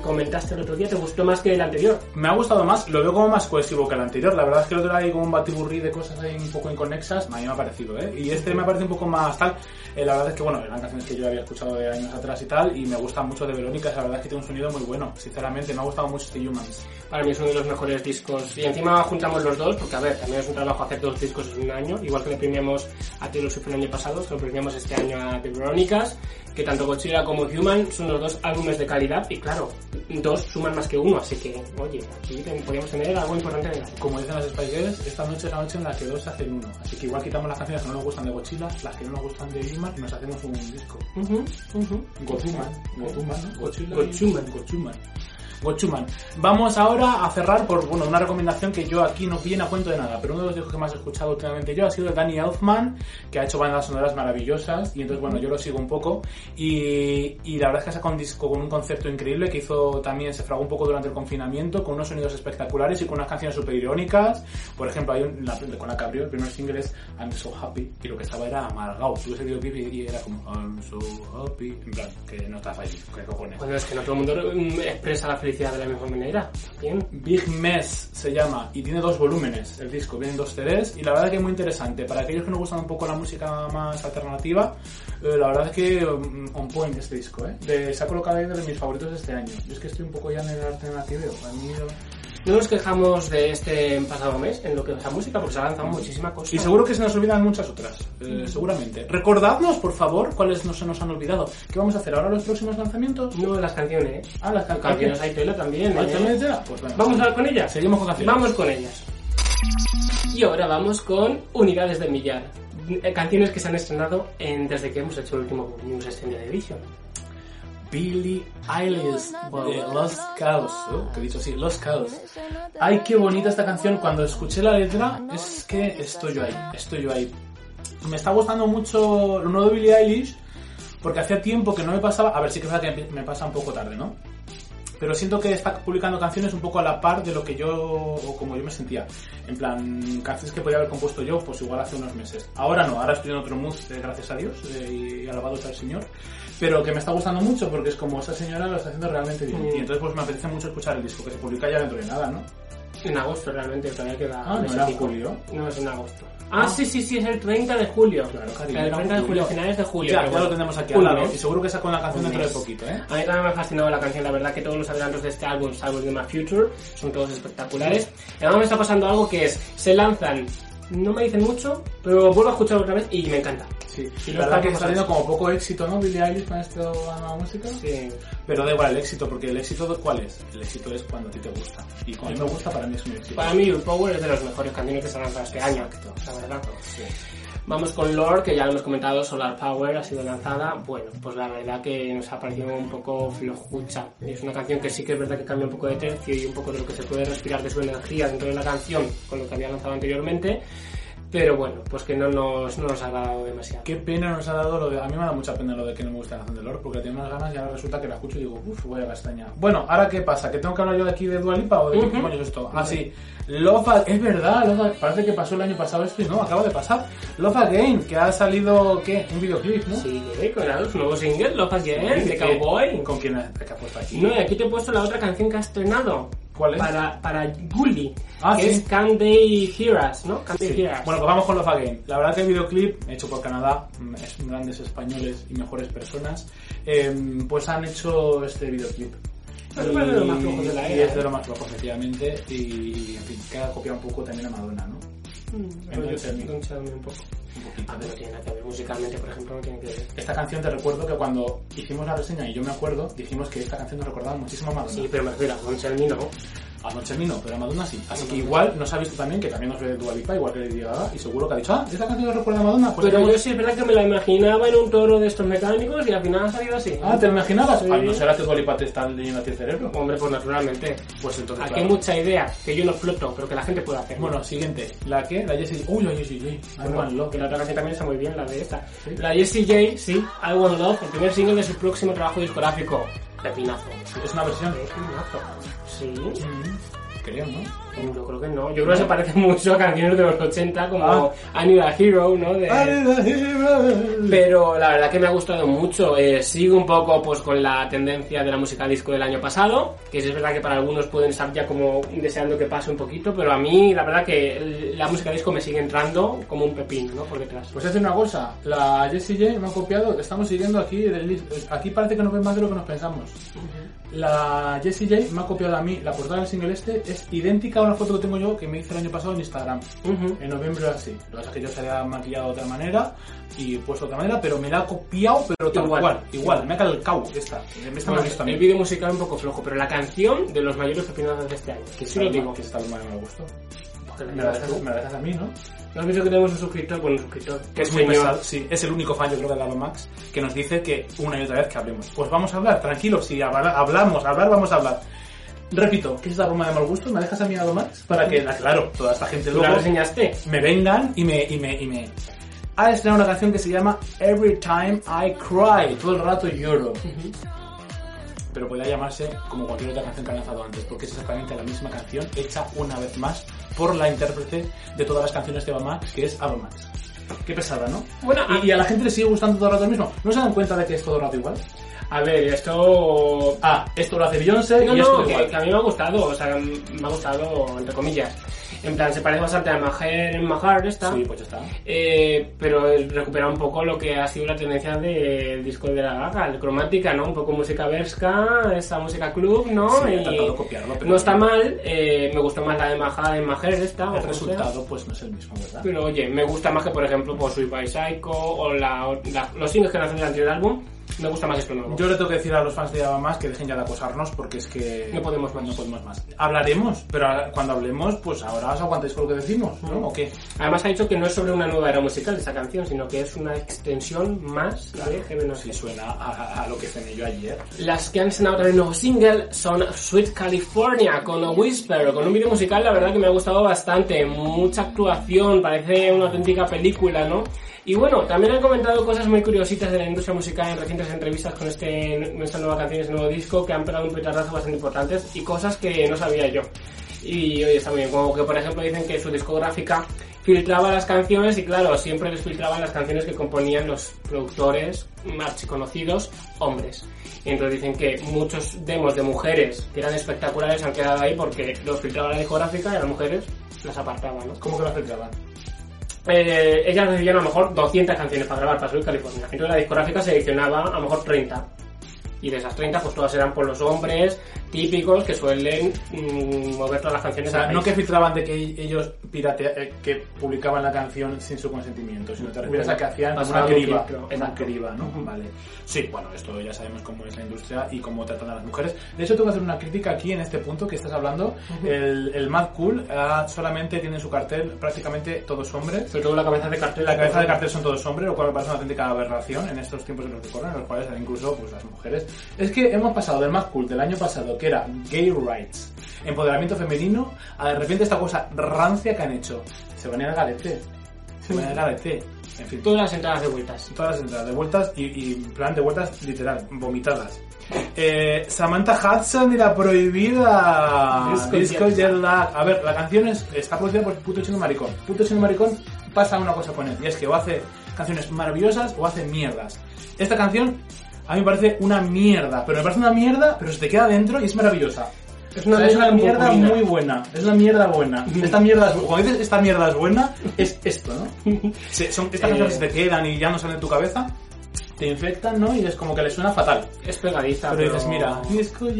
comentaste, el otro día, te gustó más que el anterior. Me ha gustado más, lo veo como más cohesivo que el anterior. La verdad es que el otro ahí como un batiburrí de cosas ahí un poco inconexas. A mí me ha parecido, ¿eh? Y este me parece un poco más tal. Eh, la verdad es que, bueno, eran canciones que yo había escuchado de años atrás y tal. Y me gusta mucho de Verónica. La verdad es que tiene un sonido muy bueno. Sinceramente, me ha gustado mucho este Humans. Para mí es uno de los mejores discos. Y encima juntamos los dos, porque a ver, también es un trabajo hacer dos discos en un año, igual que le premiamos a Taylor Swift el año pasado, se lo premiamos este año a The Veronicas, que tanto Godzilla como Human son los dos álbumes de calidad, y claro, dos suman más que uno, así que, oye, aquí podríamos tener algo importante en el álbum. Como dicen las Spice Girls, esta noche es la noche en la que dos hacen uno. Así que igual quitamos las canciones que no nos gustan de Godzilla, las que no nos gustan de Human y nos hacemos un disco. Ujú, ujú. Gotuman, Gotuman, ¿no? Godzilla. Gochuman. Gochuman. Gochuman. Vamos ahora a cerrar por bueno, una recomendación que yo aquí no viene a cuento de nada, pero uno de los discos que más he escuchado últimamente yo ha sido Danny Elfman, que ha hecho bandas sonoras maravillosas, y entonces bueno, yo lo sigo un poco, y, y la verdad es que saca un disco con un concepto increíble que hizo también, se fragó un poco durante el confinamiento, con unos sonidos espectaculares y con unas canciones súper irónicas. Por ejemplo, hay un, la, con la que el primer single es I'm So Happy, y lo que estaba era amargado. Tuve ese videoclip y, era como I'm So Happy, en plan, que no estaba ahí, ¿qué cojones? Bueno, es que no todo el mundo mm, expresa la felicidad de la misma manera. También. Big Mess se llama y tiene dos volúmenes el disco, vienen dos CDs y la verdad que es muy interesante. Para aquellos que nos gustan un poco la música más alternativa, eh, la verdad es que mm, on point este disco, ¿eh? De, se ha colocado de mis favoritos de este año. Yo es que estoy un poco ya en el alternativo. A mí, No nos quejamos de este pasado mes en lo que es la música, porque se ha lanzado muchísima cosa. y seguro que se nos olvidan muchas otras, eh, seguramente. Recordadnos, por favor, cuáles no se nos han olvidado. ¿Qué vamos a hacer ahora los próximos lanzamientos? No, las canciones. Ah, las can- Canciones hay tela también. ¿Hay ¿eh? ya? Pues venga. ¿Vamos a ver con ellas? Seguimos con canciones. Vamos con ellas. Y ahora vamos con Unidades de Millar. Eh, Canciones que se han estrenado en- desde que hemos hecho el último News Extended Edition. Billie Eilish de Lost Cause, ¿eh? que he dicho así, Lost Cause. Ay, qué bonita esta canción. Cuando escuché la letra, es que estoy yo ahí, estoy yo ahí. Me está gustando mucho lo nuevo de Billie Eilish, porque hacía tiempo que no me pasaba. A ver, sí que es verdad que me pasa un poco tarde, ¿no? Pero siento que está publicando canciones un poco a la par de lo que yo, o como yo me sentía. En plan, canciones que podía haber compuesto yo, pues igual hace unos meses. Ahora no, ahora estoy en otro mood, eh, gracias a Dios, eh, y alabado sea el Señor. Pero que me está gustando mucho porque es como esa señora lo está haciendo realmente bien. Mm. Y entonces pues me apetece mucho escuchar el disco, que se publica ya dentro de nada, ¿no? En agosto realmente, todavía queda... Ah, no era julio. No, es en agosto. Ah, sí, sí, sí, es el 30 de julio. Claro, cariño, El era 30 de julio. finales de julio. Ya, ya lo tenemos aquí al lado. Y seguro que saco la canción dentro de poquito, ¿eh? A mí también me ha fascinado la canción, la verdad que todos los adelantos de este álbum, salvo el de My Future, son todos espectaculares. Y además me está pasando algo que es, se lanzan, no me dicen mucho, pero vuelvo a escuchar otra vez y me encanta. Sí, Y la verdad que está teniendo como poco éxito, ¿no? Billie Eilish con esta nueva música. Sí. Pero da igual el éxito, porque el éxito, ¿cuál es? El éxito es cuando a ti te gusta. Y cuando a mí me gusta, para mí es un éxito. Para mí, Power es de las mejores canciones que se han lanzado este año, la verdad. Vamos con Lord, que ya lo hemos comentado, Solar Power ha sido lanzada. Bueno, pues la verdad que nos ha parecido un poco flojucha. Es una canción que sí que es verdad que cambia un poco de tercio y un poco de lo que se puede respirar de su energía dentro de la canción con lo que había lanzado anteriormente. Pero bueno, pues que no nos, no nos ha agradado demasiado. Qué pena nos ha dado lo de... A mí me da mucha pena lo de que no me gusta la canción de Lord, porque tengo unas ganas y ahora resulta que la escucho y digo, uff, voy a castaña. Bueno, ¿ahora qué pasa? ¿Que tengo que hablar yo de aquí de Dualipa o de qué Ujú. coño es esto? Ah, sí. Love Es verdad, Love parece que pasó el año pasado esto y no, acaba de pasar. Love Again, que ha salido, ¿qué? Un videoclip, ¿no? Sí, con el nuevo single, Love Again, de ¿Qué- Cowboy. ¿Con quién ha, qué ha puesto aquí? No, y aquí te he puesto la otra canción que has estrenado. ¿Cuál es? Para, para Gully. Ah, que sí. es Can They Hear Us, ¿no? Can They Sí. Hear Us. Bueno, pues vamos con Love Again. La verdad que el videoclip, hecho por Canadá, mm, es grandes españoles y mejores personas, eh, pues han hecho este videoclip. Pero es de lo más flojo de la y era, es de ¿eh? lo más efectivamente, y en fin, que ha copiado un poco también a Madonna, ¿no? Mm, Don't rollo Tell Me. Don't Tell Me un poco. Ah, pero tiene que ver musicalmente, por ejemplo, no tiene que ver. Esta canción te recuerdo que cuando hicimos la reseña, y yo me acuerdo, dijimos que esta canción nos recordaba muchísimo a Madonna. Sí, pero me refiero a Me, no. A Noche no, pero a Madonna sí. Así que igual nos ha visto también que también nos ve Dua Lipa, igual que Lady Gaga, y seguro que ha dicho, ah, esta canción nos recuerda a Madonna. Pues Pero yo sí es verdad que me la imaginaba en un toro de estos mecánicos y al final ha salido así. Ah, ¿te lo imaginabas? Sí. Ah, ¿no será que Dua Lipa te está leyendo a ti el cerebro? Hombre, pues naturalmente. Pues entonces, Aquí hay mucha idea que yo no exploto, pero que la gente puede hacer. Bueno, siguiente. ¿La qué? La Jessie Uy, la Jessie J. I Bueno, Want Love. que la otra canción también está muy bien, la de esta. ¿Sí? La Jessie J, sí, I Want Love, el primer single de su próximo trabajo discográfico. Pepinazo. Es una versión. Pepinazo. Sí. Mm, Creo, ¿no? Yo creo que no. Yo creo que se parece mucho a canciones de los 80 como Ah. I Need a Hero, ¿no? De- Pero la verdad que me ha gustado mucho. Eh, sigo un poco pues con la tendencia de la música disco del año pasado, que es verdad que para algunos pueden estar ya como deseando que pase un poquito, pero a mí la verdad que la música disco me sigue entrando como un pepino, ¿no? Por detrás. Pues hace una cosa, la Jessie J me ha copiado, estamos siguiendo aquí, aquí parece que nos ven más de lo que nos pensamos. La Jessie J me ha copiado a mí la portada del single este es idéntica una foto que tengo yo que me hice el año pasado en Instagram. Ujú. En noviembre así. Lo que pasa es que yo se había maquillado de otra manera y puesto de otra manera, pero me la ha copiado, pero tal Igual. cual. Igual, me ha calcado esta. Esta Bueno, el vídeo musical un poco flojo, pero la canción de los mayores pepinazos de este año. Que sí lo digo. Que broma no me gustó. Porque Me la, dejas, me la dejas a mí, ¿no? ¿No has visto que tenemos un suscriptor? Bueno, un suscriptor. Que es muy pesado, sí, es el único fan, yo creo, de Lalo Max, que nos dice que una y otra vez que hablemos. Pues vamos a hablar, tranquilos, si habla- hablamos, hablar, vamos a hablar. Repito, ¿qué es la broma de mal gusto? ¿Me dejas a mí Lalo Max? Para que, claro, toda esta gente ¿Tú la luego reseñaste? me vengan y me, y me, y me... Ha estrenado una canción que se llama Every Time I Cry, todo el rato lloro. Pero podría llamarse como cualquier otra canción que ha lanzado antes, porque es exactamente la misma canción hecha una vez más por la intérprete de todas las canciones de Ava Max, que es Ava Max. Qué pesada, ¿no? Bueno, Y, y a la gente le sigue gustando todo el rato lo mismo. ¿No se dan cuenta de que es todo el rato igual? A ver, esto... Ah, esto lo hace Beyoncé No, y esto no, que, igual. que a mí me ha gustado, o sea, me ha gustado, entre comillas. En plan, se parece bastante a Maher, Mahar esta. Sí, pues ya está. Eh, pero recupera un poco lo que ha sido la tendencia del disco de la Gaga, el cromática, ¿no? Un poco música vesca, esa música club, ¿no? Sí, he Y copiarlo, pero no está mal, eh, me gustó más la de Maja de Maher esta. El como sea. resultado pues no es el mismo, ¿verdad? Pero oye, me gusta más que por ejemplo por Sweet by Psycho o la, la- los singles que nacen del anterior álbum, me gusta más esto nuevo. Yo le tengo que decir a los fans de Ava Max que dejen ya de acosarnos porque es que... No podemos más. No podemos más. Hablaremos, pero cuando hablemos, pues ahora os aguantáis con lo que decimos, ¿no? Mm. ¿O qué? Además ha dicho que no es sobre una nueva era musical esa canción, sino que es una extensión más de Heaven Hell. suena a, a- a lo que cené yo ayer. Las que han estrenado también nuevo single son Sweet California con Whisper, con un vídeo musical la verdad que me ha gustado bastante, mucha actuación, parece una auténtica película, ¿no? Y bueno, también han comentado cosas muy curiositas de la industria musical en recientes entrevistas con este, esta nueva canción, este nuevo disco, que han pegado un petardazo bastante importantes y cosas que no sabía yo. Y oye, está muy bien, como que por ejemplo dicen que su discográfica filtraba las canciones y claro, siempre les filtraban las canciones que componían los productores más conocidos, hombres. Y entonces dicen que muchos demos de mujeres que eran espectaculares han quedado ahí porque los filtraba la discográfica y las mujeres las apartaban, ¿no? ¿Cómo que lo filtraban? Eh, ellas recibían a lo mejor 200 canciones para grabar para Sweet California. Entonces la discográfica seleccionaba a lo mejor 30. Y de esas 30, pues todas eran por los hombres típicos que suelen mm, mover todas las O canciones. sea, al no país. que filtraban de que ellos piratea, eh, que publicaban la canción sin su consentimiento, sino te refieres a que hacían una criba, filtro, una criba, ¿no? Vale. Sí, bueno, esto ya sabemos cómo es la industria y cómo tratan a las mujeres. De hecho, tengo que hacer una crítica aquí en este punto que estás hablando. el, el Mad Cool ah, solamente tiene en su cartel prácticamente todos hombres. Sobre todo la cabeza de cartel. La cabeza de cartel son todos hombres, lo cual me parece una auténtica aberración en estos tiempos en los que corren, en los cuales incluso pues, las mujeres. Es que hemos pasado del más cool del año pasado, que era gay rights, empoderamiento femenino, a de repente esta cosa rancia que han hecho. Se van a ir al garete. Se van a ir al garete. En fin, Todas las entradas de vueltas. todas las entradas de vueltas y, y plan de vueltas literal, vomitadas. Eh, Samantha Hudson y la prohibida Disco Jet Lag. A ver, la canción es, está producida por Puto Chino Maricón. Puto Chino Maricón pasa una cosa con él y es que o hace canciones maravillosas o hace mierdas. Esta canción a mí me parece una mierda, pero me parece una mierda, pero se te queda dentro y es maravillosa. Es sea, es una mierda muy buena. Es una mierda buena. Esta mierda es, cuando dices esta mierda es buena, es esto, ¿no? Se- son estas Eh. cosas que se te quedan y ya no salen de tu cabeza, te infectan, ¿no? Y es como que le suena fatal. Es pegadiza. Pero dices, mira,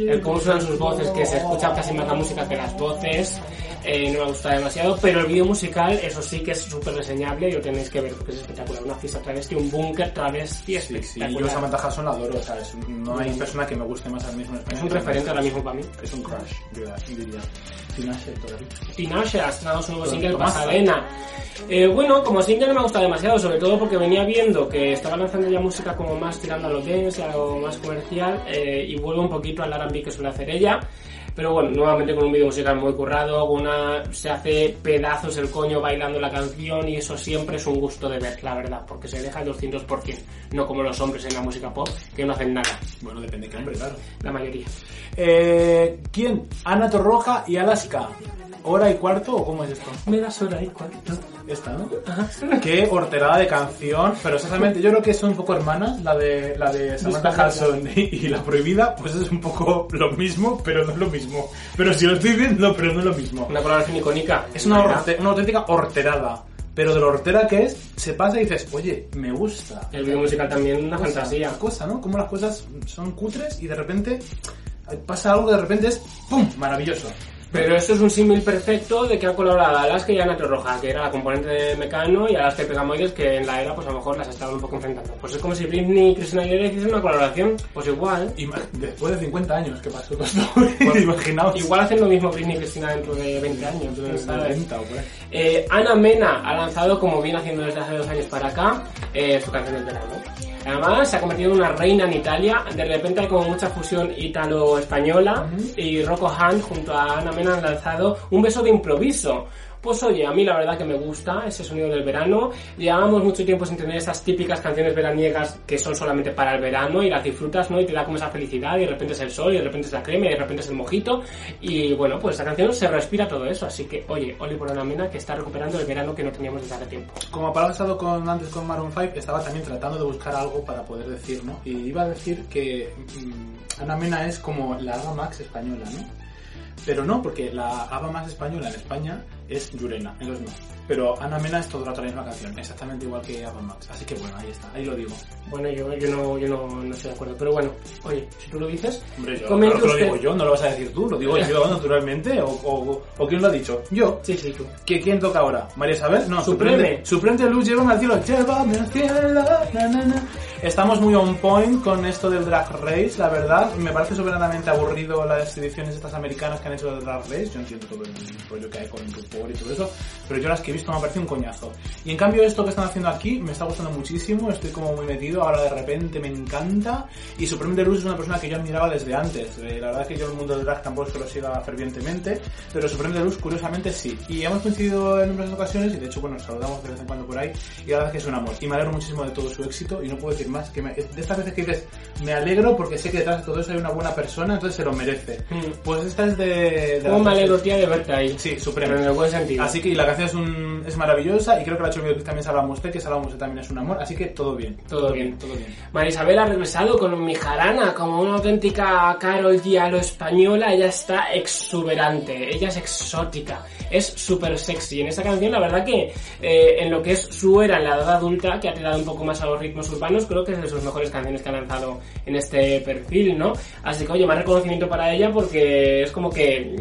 El cómo suenan sus voces, que se escucha casi más la música que las voces, eh, no me gusta demasiado, pero el vídeo musical, eso sí que es súper reseñable y lo tenéis que ver porque es espectacular. Una fiesta travesti, un búnker travesti Sí, sí, espectacular. yo Samantha Hudson la adoro, o sea, es- no hay persona que me guste más al mismo en España. es un referente ahora mismo para mí. Es un crush, diría. Tinashe, todavía. Tinashe ha estrenado su nuevo single. Pasadena. Eh, bueno, como single no me ha gustado demasiado, sobre todo porque venía viendo que estaba lanzando ya música como más tirando a lo dance, a lo más comercial, eh, y vuelve un poquito al R&B que suele hacer ella. Pero bueno, nuevamente con un vídeo musical muy currado, con una, se hace pedazos el coño bailando la canción y eso siempre es un gusto de ver, la verdad, porque se deja el 200%, no como los hombres en la música pop, que no hacen nada, Bueno, depende de qué hombre, claro. la mayoría. Eh, ¿Quién? Ana Torroja y Alaska. ¿Hora y cuarto o cómo es esto? Me das hora y cuarto. Esta, ¿no? Qué horterada de canción, pero exactamente, yo creo que son un poco hermanas, la de, la de Samantha Hudson y, y La Prohibida, pues es un poco lo mismo, pero no es lo mismo. Pero si lo estoy viendo, pero no es lo mismo. Una colaboración icónica. Es una, horte- una auténtica horterada, pero de lo hortera que es, se pasa y dices, oye, me gusta. El vídeo musical también una Cosa, fantasía. Cosa, ¿no? Como las cosas son cutres y de repente pasa algo que de repente es ¡pum! Maravilloso. Pero esto es un símil perfecto de que ha colaborado Alaska y Ana Roja, que era la componente de Mecano, y Alaska y Pegamoides, que en la era, pues a lo mejor las estaban un poco enfrentando. Pues es como si Britney y Cristina Aguilera hiciesen una colaboración, pues igual. Y después de 50 años, ¿qué pasó con esto? Imaginaos. Igual hacen lo mismo Britney y Cristina dentro de 20 años, Dentro de quién sabe. 90 o por ahí. Eh, Ana Mena ha lanzado, como viene haciendo desde hace dos años para acá, eh, su canción del verano. Además, se ha convertido en una reina en Italia. De repente hay como mucha fusión ítalo-española. Y Rocco Hunt junto a Ana Mena han lanzado un beso de improviso. Pues oye, a mí la verdad que me gusta ese sonido del verano. Llevábamos mucho tiempo sin tener esas típicas canciones veraniegas que son solamente para el verano y las disfrutas, ¿no? Y te da como esa felicidad y de repente es el sol y de repente es la crema y de repente es el mojito. Y bueno, pues esta canción se respira todo eso. Así que, oye, Oli por Ana Mena que está recuperando el verano que no teníamos desde hace tiempo. Como ha pasado con, antes con Maroon 5, estaba también tratando de buscar algo para poder decir, ¿no? Y iba a decir que mm, Ana Mena es como la Ava Max española, ¿no? Pero no, porque la Ava Max española en España es Yurena, entonces no. Pero Ana Mena es todo la misma canción, exactamente igual que Ava Max. Así que bueno, ahí está, ahí lo digo. Bueno, yo, yo, no, yo no, no estoy de acuerdo. Pero bueno, oye, si tú lo dices, Hombre, yo claro que lo digo yo, no lo vas a decir tú, lo digo yo naturalmente. O, o, o quién lo ha dicho? Yo. Sí, sí, tú. ¿Qué, ¿Quién toca ahora? ¿María Isabel? No, Supreme. Supreme Luz, llévame al cielo, llévame al cielo. na, na, na. Estamos muy on point con esto del Drag Race, la verdad. Me parece soberanamente aburrido las ediciones estas americanas que han hecho del Drag Race. Yo entiendo todo el rollo que hay con Y todo eso, pero yo las que he visto me ha parecido un coñazo. Y en cambio esto que están haciendo aquí me está gustando muchísimo, estoy como muy metido, ahora de repente me encanta. Y Supreme Deluxe es una persona que yo admiraba desde antes. Eh, la verdad que yo el mundo del drag tampoco que lo siga fervientemente, pero Supreme Deluxe curiosamente sí. Y hemos coincidido en numerosas ocasiones y de hecho bueno, nos saludamos de vez en cuando por ahí y la verdad es que es un amor. Y me alegro muchísimo de todo su éxito y no puedo decir más que me- de estas veces que dices me alegro porque sé que detrás de todo eso hay una buena persona, entonces se lo merece. Mm. Pues esta es de... de ¿Cómo me alegro, tía, de verte ahí? Sí, Supreme. Buen sentido. Así que y la canción es, un, es maravillosa y creo que la ha hecho también Salva Musté, que Salva Musté también es un amor, así que todo bien. Todo bien. Todo bien. María Isabel ha regresado con mi jarana como una auténtica Carol G a lo española. Ella está exuberante, ella es exótica, es súper sexy. En esta canción, la verdad que eh, en lo que es su era en la edad adulta, que ha tirado un poco más a los ritmos urbanos, creo que es de sus mejores canciones que ha lanzado en este perfil, ¿no? Así que, oye, más reconocimiento para ella porque es como que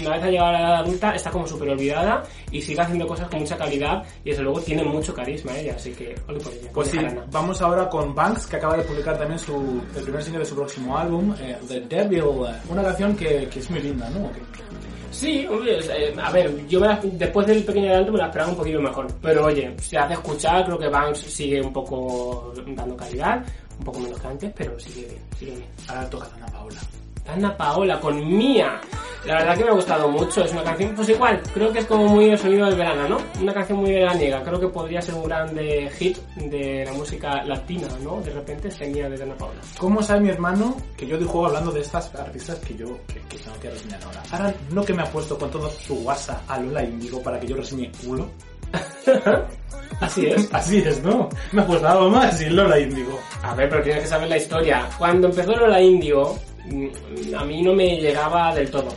una vez ha llegado a la edad adulta está como súper olvidada y sigue haciendo cosas con mucha calidad y desde luego tiene mucho carisma ella, así que, ole por ella. Pues sí, jarana. vamos ahora con Banks, que acaba de publicar también su, el primer single de su próximo álbum, eh, The Devil, una canción que, que es muy linda, ¿no? Que- Sí, hombre, eh, a ver, yo me la- después del pequeño adelanto me la esperaba un poquito mejor. Pero oye, se hace escuchar, creo que Banks sigue un poco dando calidad, un poco menos que antes, pero sigue bien, sigue bien. Ahora toca Ana Paola. Ana Paola con Mía. La verdad que me ha gustado mucho, es una canción, pues igual, creo que es como muy el sonido del verano, ¿no? Una canción muy veraniega, creo que podría ser un grande hit de la música latina, ¿no? De repente Mía de Ana Paola. ¿Cómo sabe mi hermano que yo juego hablando de estas artistas que yo que, que tengo que reseñar ahora? Ahora no que me ha puesto con todo su WhatsApp a Lola Indigo para que yo reseñe culo. Así es. Así es, ¿no? Me ha puesto algo más y Lola Indigo. A ver, pero tienes que saber la historia. Cuando empezó Lola Indio, mm, a mí no me llegaba del todo.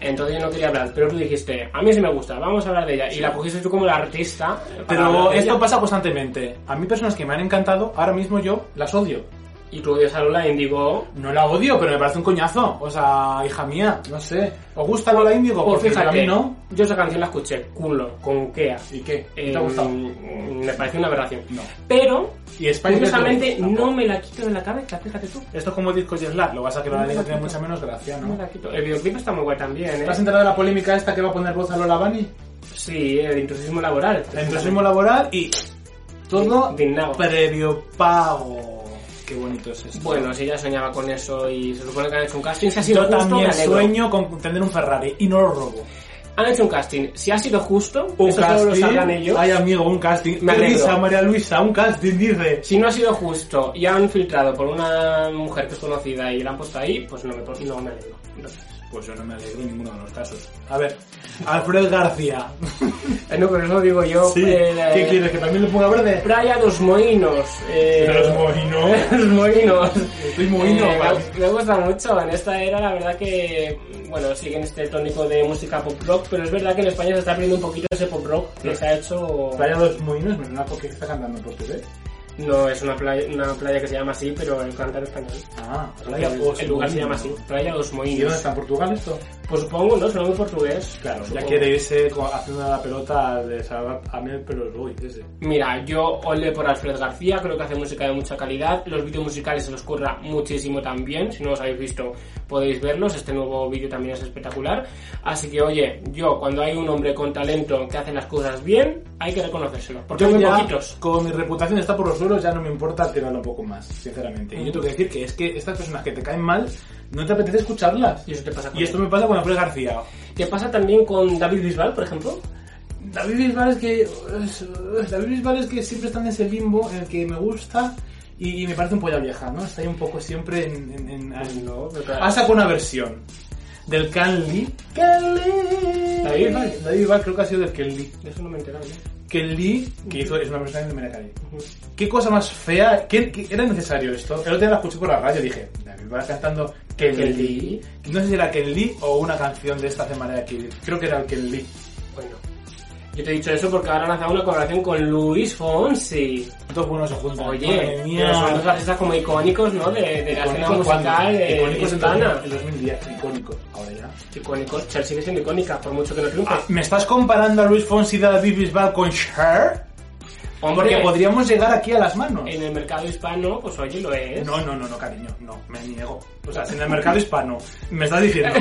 Entonces yo no quería hablar, pero tú dijiste, a mí sí me gusta, vamos a hablar de ella. Y la cogiste tú como la artista. Pero esto pasa constantemente. A mí personas que me han encantado, ahora mismo yo las odio. Y tú odias a Lola Indigo. No la odio, pero me parece un coñazo. O sea, hija mía, no sé. ¿Os gusta Lola Indigo? Pues Porque fíjate, a mí no. yo esa canción la escuché, culo, con Kea. ¿Y qué? ¿Te ha gustado? mm, Me pareció una aberración. No. Pero, Y curiosamente, no me la quito de la cabeza, fíjate tú. Esto es como discos y Slack. Lo pasa es que Lola Indigo tiene mucha menos gracia, No me la quito. El videoclip está muy guay también, ¿eh? ¿Te has enterado de la polémica esta que va a poner voz a Lola Bunny? Sí, el intrusismo laboral. El intrusismo laboral y todo previo pago. Qué bonito es esto. Bueno, si ella soñaba con eso y se supone que han hecho un casting, si ha sido yo justo, también sueño con tener un Ferrari y no lo robo. Han hecho un casting, si ha sido justo, Un eso solo lo casting. sabrán ellos. Ay, amigo, un casting. Me. Luisa, María Luisa, un casting, dice. Si no ha sido justo y han filtrado por una mujer que es conocida y la han puesto ahí, pues no me, no me alegro. Entonces, Pues yo no me alegro en ninguno de los casos. A ver, Alfred García. eh, no, pero eso digo yo. Sí. eh, ¿Qué quieres? ¿Que también le ponga verde? Playa dos Moinos. Eh, los moinos. los Moinos. Estoy moino, Eh, vale. me, me gusta mucho. En esta era, la verdad que, bueno, siguen este tónico de música pop rock, pero es verdad que en España se está perdiendo un poquito ese pop rock que se ha hecho. Playa de los Moinos, me suena porque está cantando en portugués. No, es una playa, una playa que se llama así, pero el canta en español. Ah, Playa el, dos el lugar se llama así, Playa dos ¿Y dónde está? ¿En Portugal esto? Pues supongo, ¿no? Suena muy portugués. Claro, ya Supongo. quiere irse haciendo la pelota de salvar a mí, pero Luis, ese. Mira, yo ole por Alfred García, creo que hace música de mucha calidad. Los vídeos musicales se los curra muchísimo también. Si no los habéis visto, podéis verlos. Este nuevo vídeo también es espectacular. Así que, oye, yo cuando hay un hombre con talento que hace las cosas bien, hay que reconocérselo. Porque Yo muy ya, poquitos. como mi reputación está por los suelos, ya no me importa tirarlo un poco más, sinceramente. Y yo tengo que decir que es que estas personas que te caen mal, no te apetece escucharlas. Y eso te pasa con Y esto él. me pasa con Alfred García. ¿Qué pasa también con David Bisbal, por ejemplo? David Bisbal es que... David Bisbal es que siempre está en ese limbo en el que me gusta y, me parece un polla vieja, ¿no? Está ahí un poco siempre en... en, en- en- No, pero- Ha sacado una versión del Can Lee. Can Lee. David Bisbal. David Bisbal creo que ha sido del Ken Lee. Eso no me he enterado. ¿eh? Ken Lee, que hizo, es una versión de Mena Calle. ¿Qué cosa más fea? ¿Qué, qué- era necesario esto? El otro día la escuché por la radio y dije, David Bisbal cantando Ken Ken Lee. Lee. No sé si era Ken Lee o una canción de esta de Mariah Carey. Creo que era el Ken Lee. Bueno, yo te he dicho eso porque ahora han lanzado una colaboración con Luis Fonsi. Dos buenos se juntan. Oye, son dos artistas como icónicos, ¿no? De, de la escena musical eh, Icónicos en hispana. 2000 en 2010. Icónicos. Ahora ya. Icónicos. Cher sigue siendo icónica, por mucho que no triunfe. Ah, ¿Me estás comparando a Luis Fonsi de David Bisbal con Cher? Hombre, Porque podríamos llegar aquí a las manos. en el mercado hispano, pues oye, lo es. No, no, no, no, cariño, no, me niego. O sea, si en el mercado hispano me estás diciendo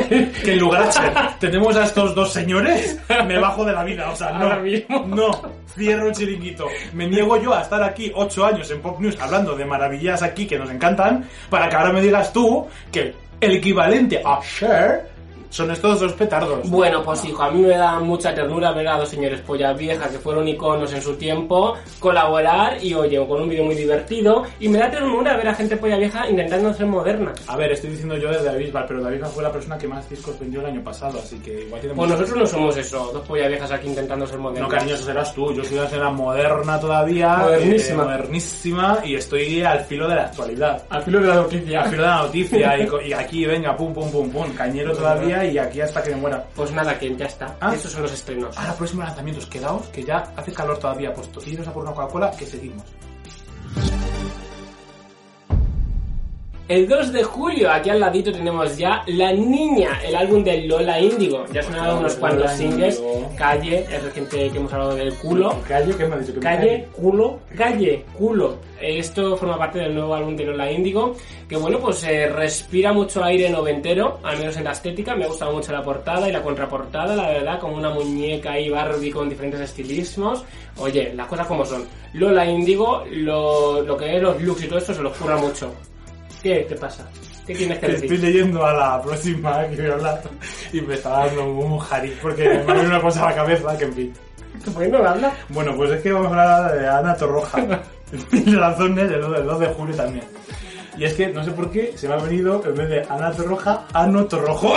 que en lugar de Cher tenemos a estos dos señores, me bajo de la vida. O sea, Ahora no, mismo. no, cierro el chiringuito. Me niego yo a estar aquí ocho años en Pop News hablando de maravillas aquí que nos encantan, para que ahora me digas tú que el equivalente a Cher son estos dos petardos. Bueno, pues hijo, a mí me da mucha ternura ver a dos señores pollas viejas que fueron iconos en su tiempo colaborar y oye, con un vídeo muy divertido y me da ternura ver a gente polla vieja intentando ser moderna. A ver, estoy diciendo yo de David Bisbal, pero David Bisbal fue la persona que más discos vendió el año pasado, así que igual tiene Pues mucho- nosotros no somos eso, dos pollas viejas aquí intentando ser modernas. No, cariño, eso serás tú. Yo soy una señora moderna todavía. Modernísima. eh, modernísima y estoy al filo de la actualidad. Al filo de la noticia. Al filo de la noticia. y, y aquí, venga, pum, pum, pum, pum. Cañero todavía y aquí hasta que me muera. Pues nada, que ya está. Ah. Esos son los estrenos. Ahora, próximos lanzamientos, quedaos, que ya hace calor todavía. Pues iros a por una Coca-Cola, que seguimos. El 2 de julio, aquí al ladito tenemos ya La Niña, el álbum de Lola Índigo. Ya sonaron unos cuantos Lola singles. Calle, es reciente que hemos hablado del culo. Calle, ¿qué me ha dicho? Me Calle, culo, calle, culo. Esto forma parte del nuevo álbum de Lola Índigo, que bueno, pues eh, respira mucho aire noventero, al menos en la estética. Me ha gustado mucho la portada y la contraportada, la verdad, como una muñeca y Barbie con diferentes estilismos. Oye, las cosas como son. Lola Índigo, lo, lo que es los looks y todo esto se los curra mucho. ¿Qué te pasa? ¿Qué tienes que decir? estoy leyendo a la próxima que voy a hablar y me está dando un jari porque me venido una cosa a la cabeza que en fin. ¿Por qué no habla? Bueno, pues es que vamos a hablar de Ana Torroja. y de razones del 2 del 2 de julio también. Y es que no sé por qué se me ha venido en vez de Ana Torroja, Ano Torrojo.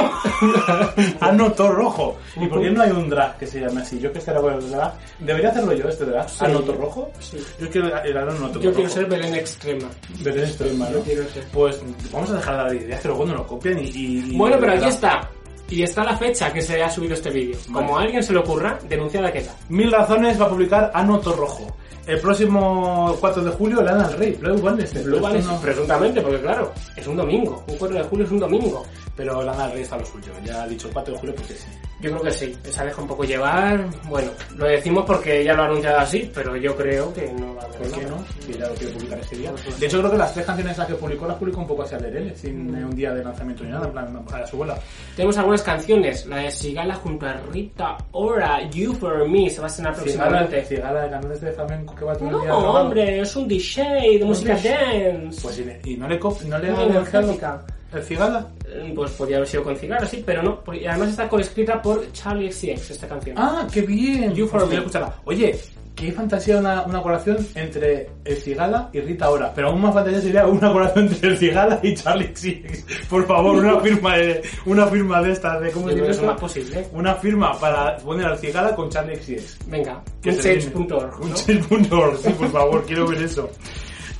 ano Torrojo. ¿Y por qué no hay un drag que se llame así? Yo que era bueno el drag. ¿Debería hacerlo yo este drag? Sí. ¿Ano Torrojo? Sí. Yo quiero el Ano Torrojo. Yo quiero ser Belén Extrema. Belén extrema, ¿no? Yo quiero ser. Pues vamos a dejar de ideas que luego no lo copian y... Bueno, pero aquí está. Y está la fecha que se ha subido este vídeo. Vale. Como a alguien se le ocurra, denunciada queda. Mil razones va a publicar Ano Torrojo. El próximo 4 de julio Lana del Rey, Blue Wednesday. Blue Valley, esto no- presuntamente, porque claro, es un domingo. Un 4 de julio es un domingo. Pero Lana del Rey está lo suyo. Ya ha dicho el 4 de julio porque sí. Yo creo que sí. Esa deja un poco llevar. Bueno, lo decimos porque ya lo ha anunciado así, pero yo creo que no va a haber ¿Por qué no? Que ya lo quiere publicar ese día. Pues, De hecho, creo que las tres canciones las que publicó las publicó un poco hacia el sin eh, un día de lanzamiento ni nada, en plan, a su bola. Tenemos algunas canciones. La de Sigala junto a Rita Ora, You For Me, se va a estrenar próximamente. Cigala de canales de flamenco que va el día No, hombre, es un DJ de música dance. Pues y, no le, no le lanzado energética. el Cigala. Eh, Pues podría haber sido con Cigala, sí, pero no. porque- Y además está coescrita por Charlie XCX, esta canción. Ah, qué bien. You for me. escucharla. Oye, qué fantasía una, una colaboración entre el Cigala y Rita Ora. Pero aún más fantasía sería una colaboración entre el Cigala y Charlie XCX. Por favor, una firma de, una firma de estas de cómo se que eso es más posible. Una firma para poner al Cigala con Charlie XCX. Venga, un change.org, Un change.org, sí, por favor, quiero ver eso.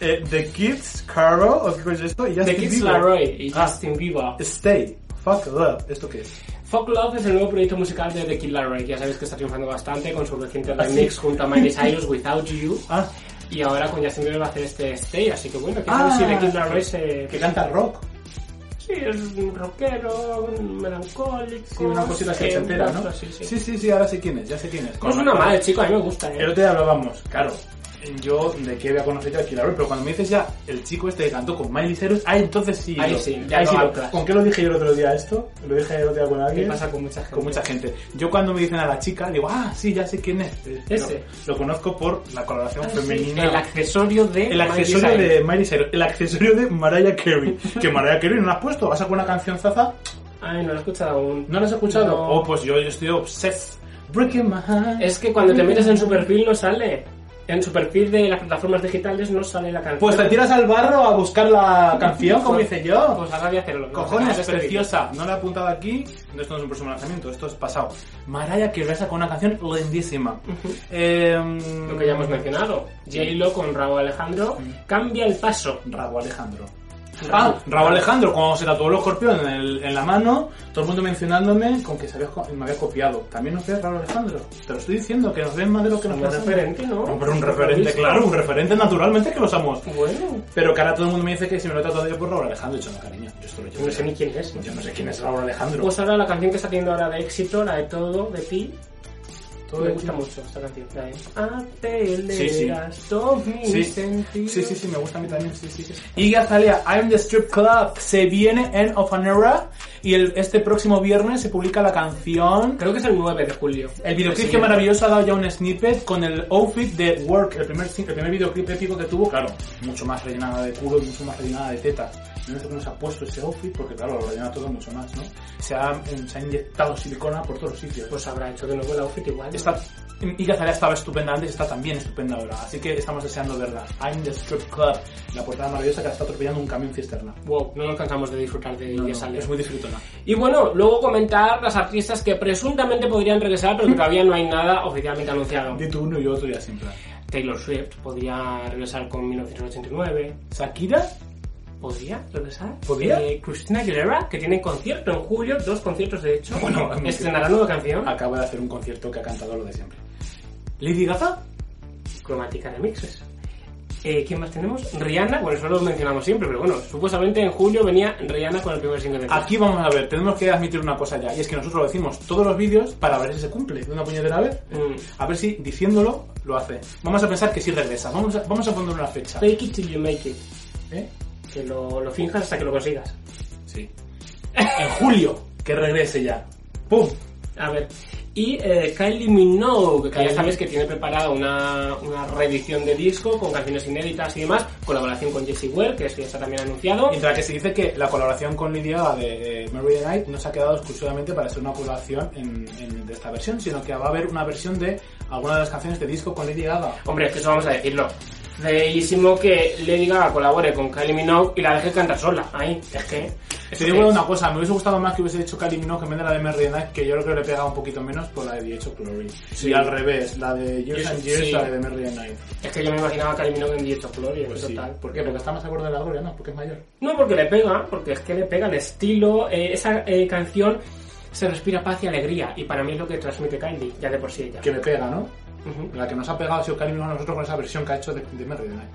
Eh, The Kids, Carol, ¿o qué es esto? Y The Kids Bieber. Laroi y Ah. Justin Bieber. Stay, Fuck Love, ¿esto qué es? Folk Love es el nuevo proyecto musical de The Kid Laroi, que ya sabéis que está triunfando bastante con su reciente ¿Ah, sí? remix junto a Miley Cyrus, Without You. Ah, Y ahora con Justin Bieber va a hacer este Stay, así que bueno, quiero Ah, si The Kid Laroi se... que canta rock. Sí, es un rockero, un melancólico. Sí, una cosita así una ¿no? así, sí. sí, sí, sí, ahora sé quién es, ya sé quién es. No es una mala, chico, a mí me gusta, El ¿eh? otro día hablábamos, claro, yo de qué voy a conocer yo aquí, la verdad, pero cuando me dices ya el chico este que cantó con Miley Cyrus, ah, entonces sí. Ahí lo- sí, ya ahí lo sí lo-. ¿Con qué lo dije yo el otro día esto? Lo dije el otro día con ¿Qué alguien. pasa con mucha gente? Con mucha gente. Yo cuando me dicen a la chica, digo, ah, sí, ya sé quién es. Ese. Lo, lo conozco por la coloración Ah, sí, femenina. El accesorio de... El Miley accesorio Cyrus. de Miley Cyrus, el accesorio de Mariah Carey. que Mariah Carey no la has puesto, vas a poner una canción zaza. Ay, no lo he escuchado aún. ¿No la has escuchado? No. Oh, pues yo, yo estoy obsessed. Breaking my heart. Es que cuando te metes en su perfil no sale. En su perfil de las plataformas digitales no sale la canción. Pues te tiras al barro a buscar la canción, como hice yo. Pues ahora voy a hacerlo. Cojones, estoy preciosa. No la he apuntado aquí. Esto no es un próximo lanzamiento, esto es pasado. Mariah Carey regresa con una canción lindísima. Eh, Lo que ya hemos mencionado. J-Lo con Raúl Alejandro cambia el paso. Rabo Alejandro. Ah, Rabo Alejandro, cuando se tatuó el escorpión en, el- en la mano, todo el mundo mencionándome con que se había me había copiado. También nos ve Rabo Alejandro. Te lo estoy diciendo, que nos ven más de lo que nos pensamos. referente, ¿no? Hombre, un referente, claro, un referente naturalmente que lo somos. Bueno, Pero que ahora todo el mundo me dice que si me lo he tatuado yo por Raúl Alejandro, he dicho, no, cariño, yo esto lo llevo no sé ni quién es. Yo no sé quién es Raúl Alejandro. Pues ahora la canción que está teniendo ahora de éxito, la de Todo, de ti, Me gusta mucho esta canción. La de Sí, sí. Aceleras todos mis Sí. sentidos. Sí, sí, sí, me gusta a mí también, sí, sí, sí. Y Azalea, I'm the Strip Club, se viene en Of an Era y el, este próximo viernes se publica la canción. Creo que es el 9 de julio. El videoclip que maravilloso ha dado ya un snippet con el outfit de Work, el primer, el primer videoclip épico que tuvo, claro, mucho más rellenada de culo y mucho más rellenada de tetas. Yo no cómo se ha puesto ese outfit porque claro, lo rellena todo mucho más, ¿no? Se ha, se ha inyectado silicona por todos los sitios. Pues habrá hecho de nuevo el outfit igual. ¿no? Está, y Azalea estaba estupenda antes y está también estupenda ahora. Así que estamos deseando verla. I'm the Strip Club, la portada maravillosa que la está atropellando un camión cisterna. Wow, no nos cansamos de disfrutar de No, no, ella sale. es muy disfrutona. Y bueno, luego comentar las artistas que presuntamente podrían regresar, pero que todavía no hay nada oficialmente anunciado. Di tú uno y otro ya siempre. Taylor Swift podría regresar con 1989. ¿Shakira? ¿Podría regresar? ¿Podría? Eh, Christina Aguilera, que tiene concierto en julio, dos conciertos de hecho. Bueno, estrenará nueva canción. Acaba de hacer un concierto que ha cantado lo de siempre. ¿Lady Gaga? Cromática Remixes. Eh, ¿Quién más tenemos? Rihanna, bueno, eso lo mencionamos siempre, pero bueno, supuestamente en julio venía Rihanna con el primer single de Aquí vamos a ver, tenemos que admitir una cosa ya, y es que nosotros lo decimos todos los vídeos para ver si se cumple de una puñetera vez. Mm. A ver si diciéndolo lo hace. Vamos a pensar que sí regresa. Vamos a, vamos a poner una fecha. Fake it till you make it. ¿Eh? Que lo, lo finjas hasta que lo consigas. Sí. En julio, que regrese ya. ¡Pum! A ver. Y eh, Kylie Minogue, que Kylie. ya sabes que tiene preparada una, una reedición de disco con canciones inéditas y demás, colaboración con Jessie Ware, que esto ya está también anunciado. Mientras que se dice que la colaboración con Lady Gaga de eh, Mary the Night no se ha quedado exclusivamente para ser una colaboración en, en- de esta versión, sino que va a haber una versión de alguna de las canciones de disco con Lady Gaga. Hombre, es que eso vamos a decirlo. Feísimo que Lady Gaga colabore con Kylie Minogue y la deje cantar sola. Ahí, es que... Te digo una cosa, me hubiese gustado más que hubiese hecho Kylie Minogue en vez de la de Mary the Night, que yo creo que le pega un poquito menos por la de The Age of Glory. Sí. Y al revés, la de Years and Years, Sí. la de Mary the Night. Es que yo me imaginaba a Kylie Minogue en Diez of Glory, en Pues sí. total. ¿Por qué? Porque está más acorde de la gloria, ¿no? Porque es mayor. No, porque le pega, porque es que le pega el estilo, eh, esa eh, canción se respira paz y alegría, y para mí es lo que transmite Kylie, ya de por sí ella. Que le pega, ¿no? Ujú. La que nos ha pegado ha sido Minogue a nosotros con esa versión que ha hecho de, de the Night.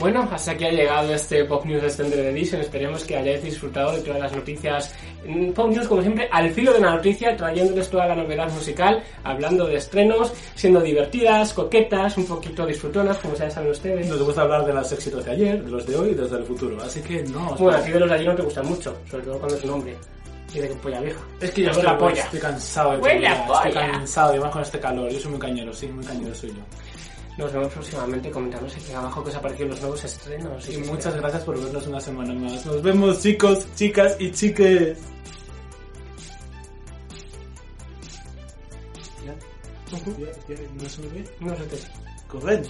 Bueno, hasta aquí ha llegado este Pop News Extended Edition. Esperemos que hayáis disfrutado de todas las noticias. Mm, Pop News, como siempre, al filo de la noticia, trayéndoles toda la novedad musical, hablando de estrenos, siendo divertidas, coquetas, un poquito disfrutonas, como ya saben ustedes. Nos gusta hablar de los éxitos de ayer, de los de hoy y de los del futuro. Así que no. Bueno, a ti de los de allí no te gustan mucho, sobre todo cuando es un hombre. De que polla vieja. Es que yo Te estoy, la polla. estoy cansado de Huele a todo, Estoy polla. cansado, y más con este calor. Yo soy muy cañero, sí, muy cañero soy yo. Nos vemos próximamente. Comentadnos aquí abajo que os aparecieron los nuevos estrenos. Y muchas gracias por vernos una semana más. Nos vemos chicos, chicas y chiques. Ujú. ¿No se me ve? No sé qué. Corred.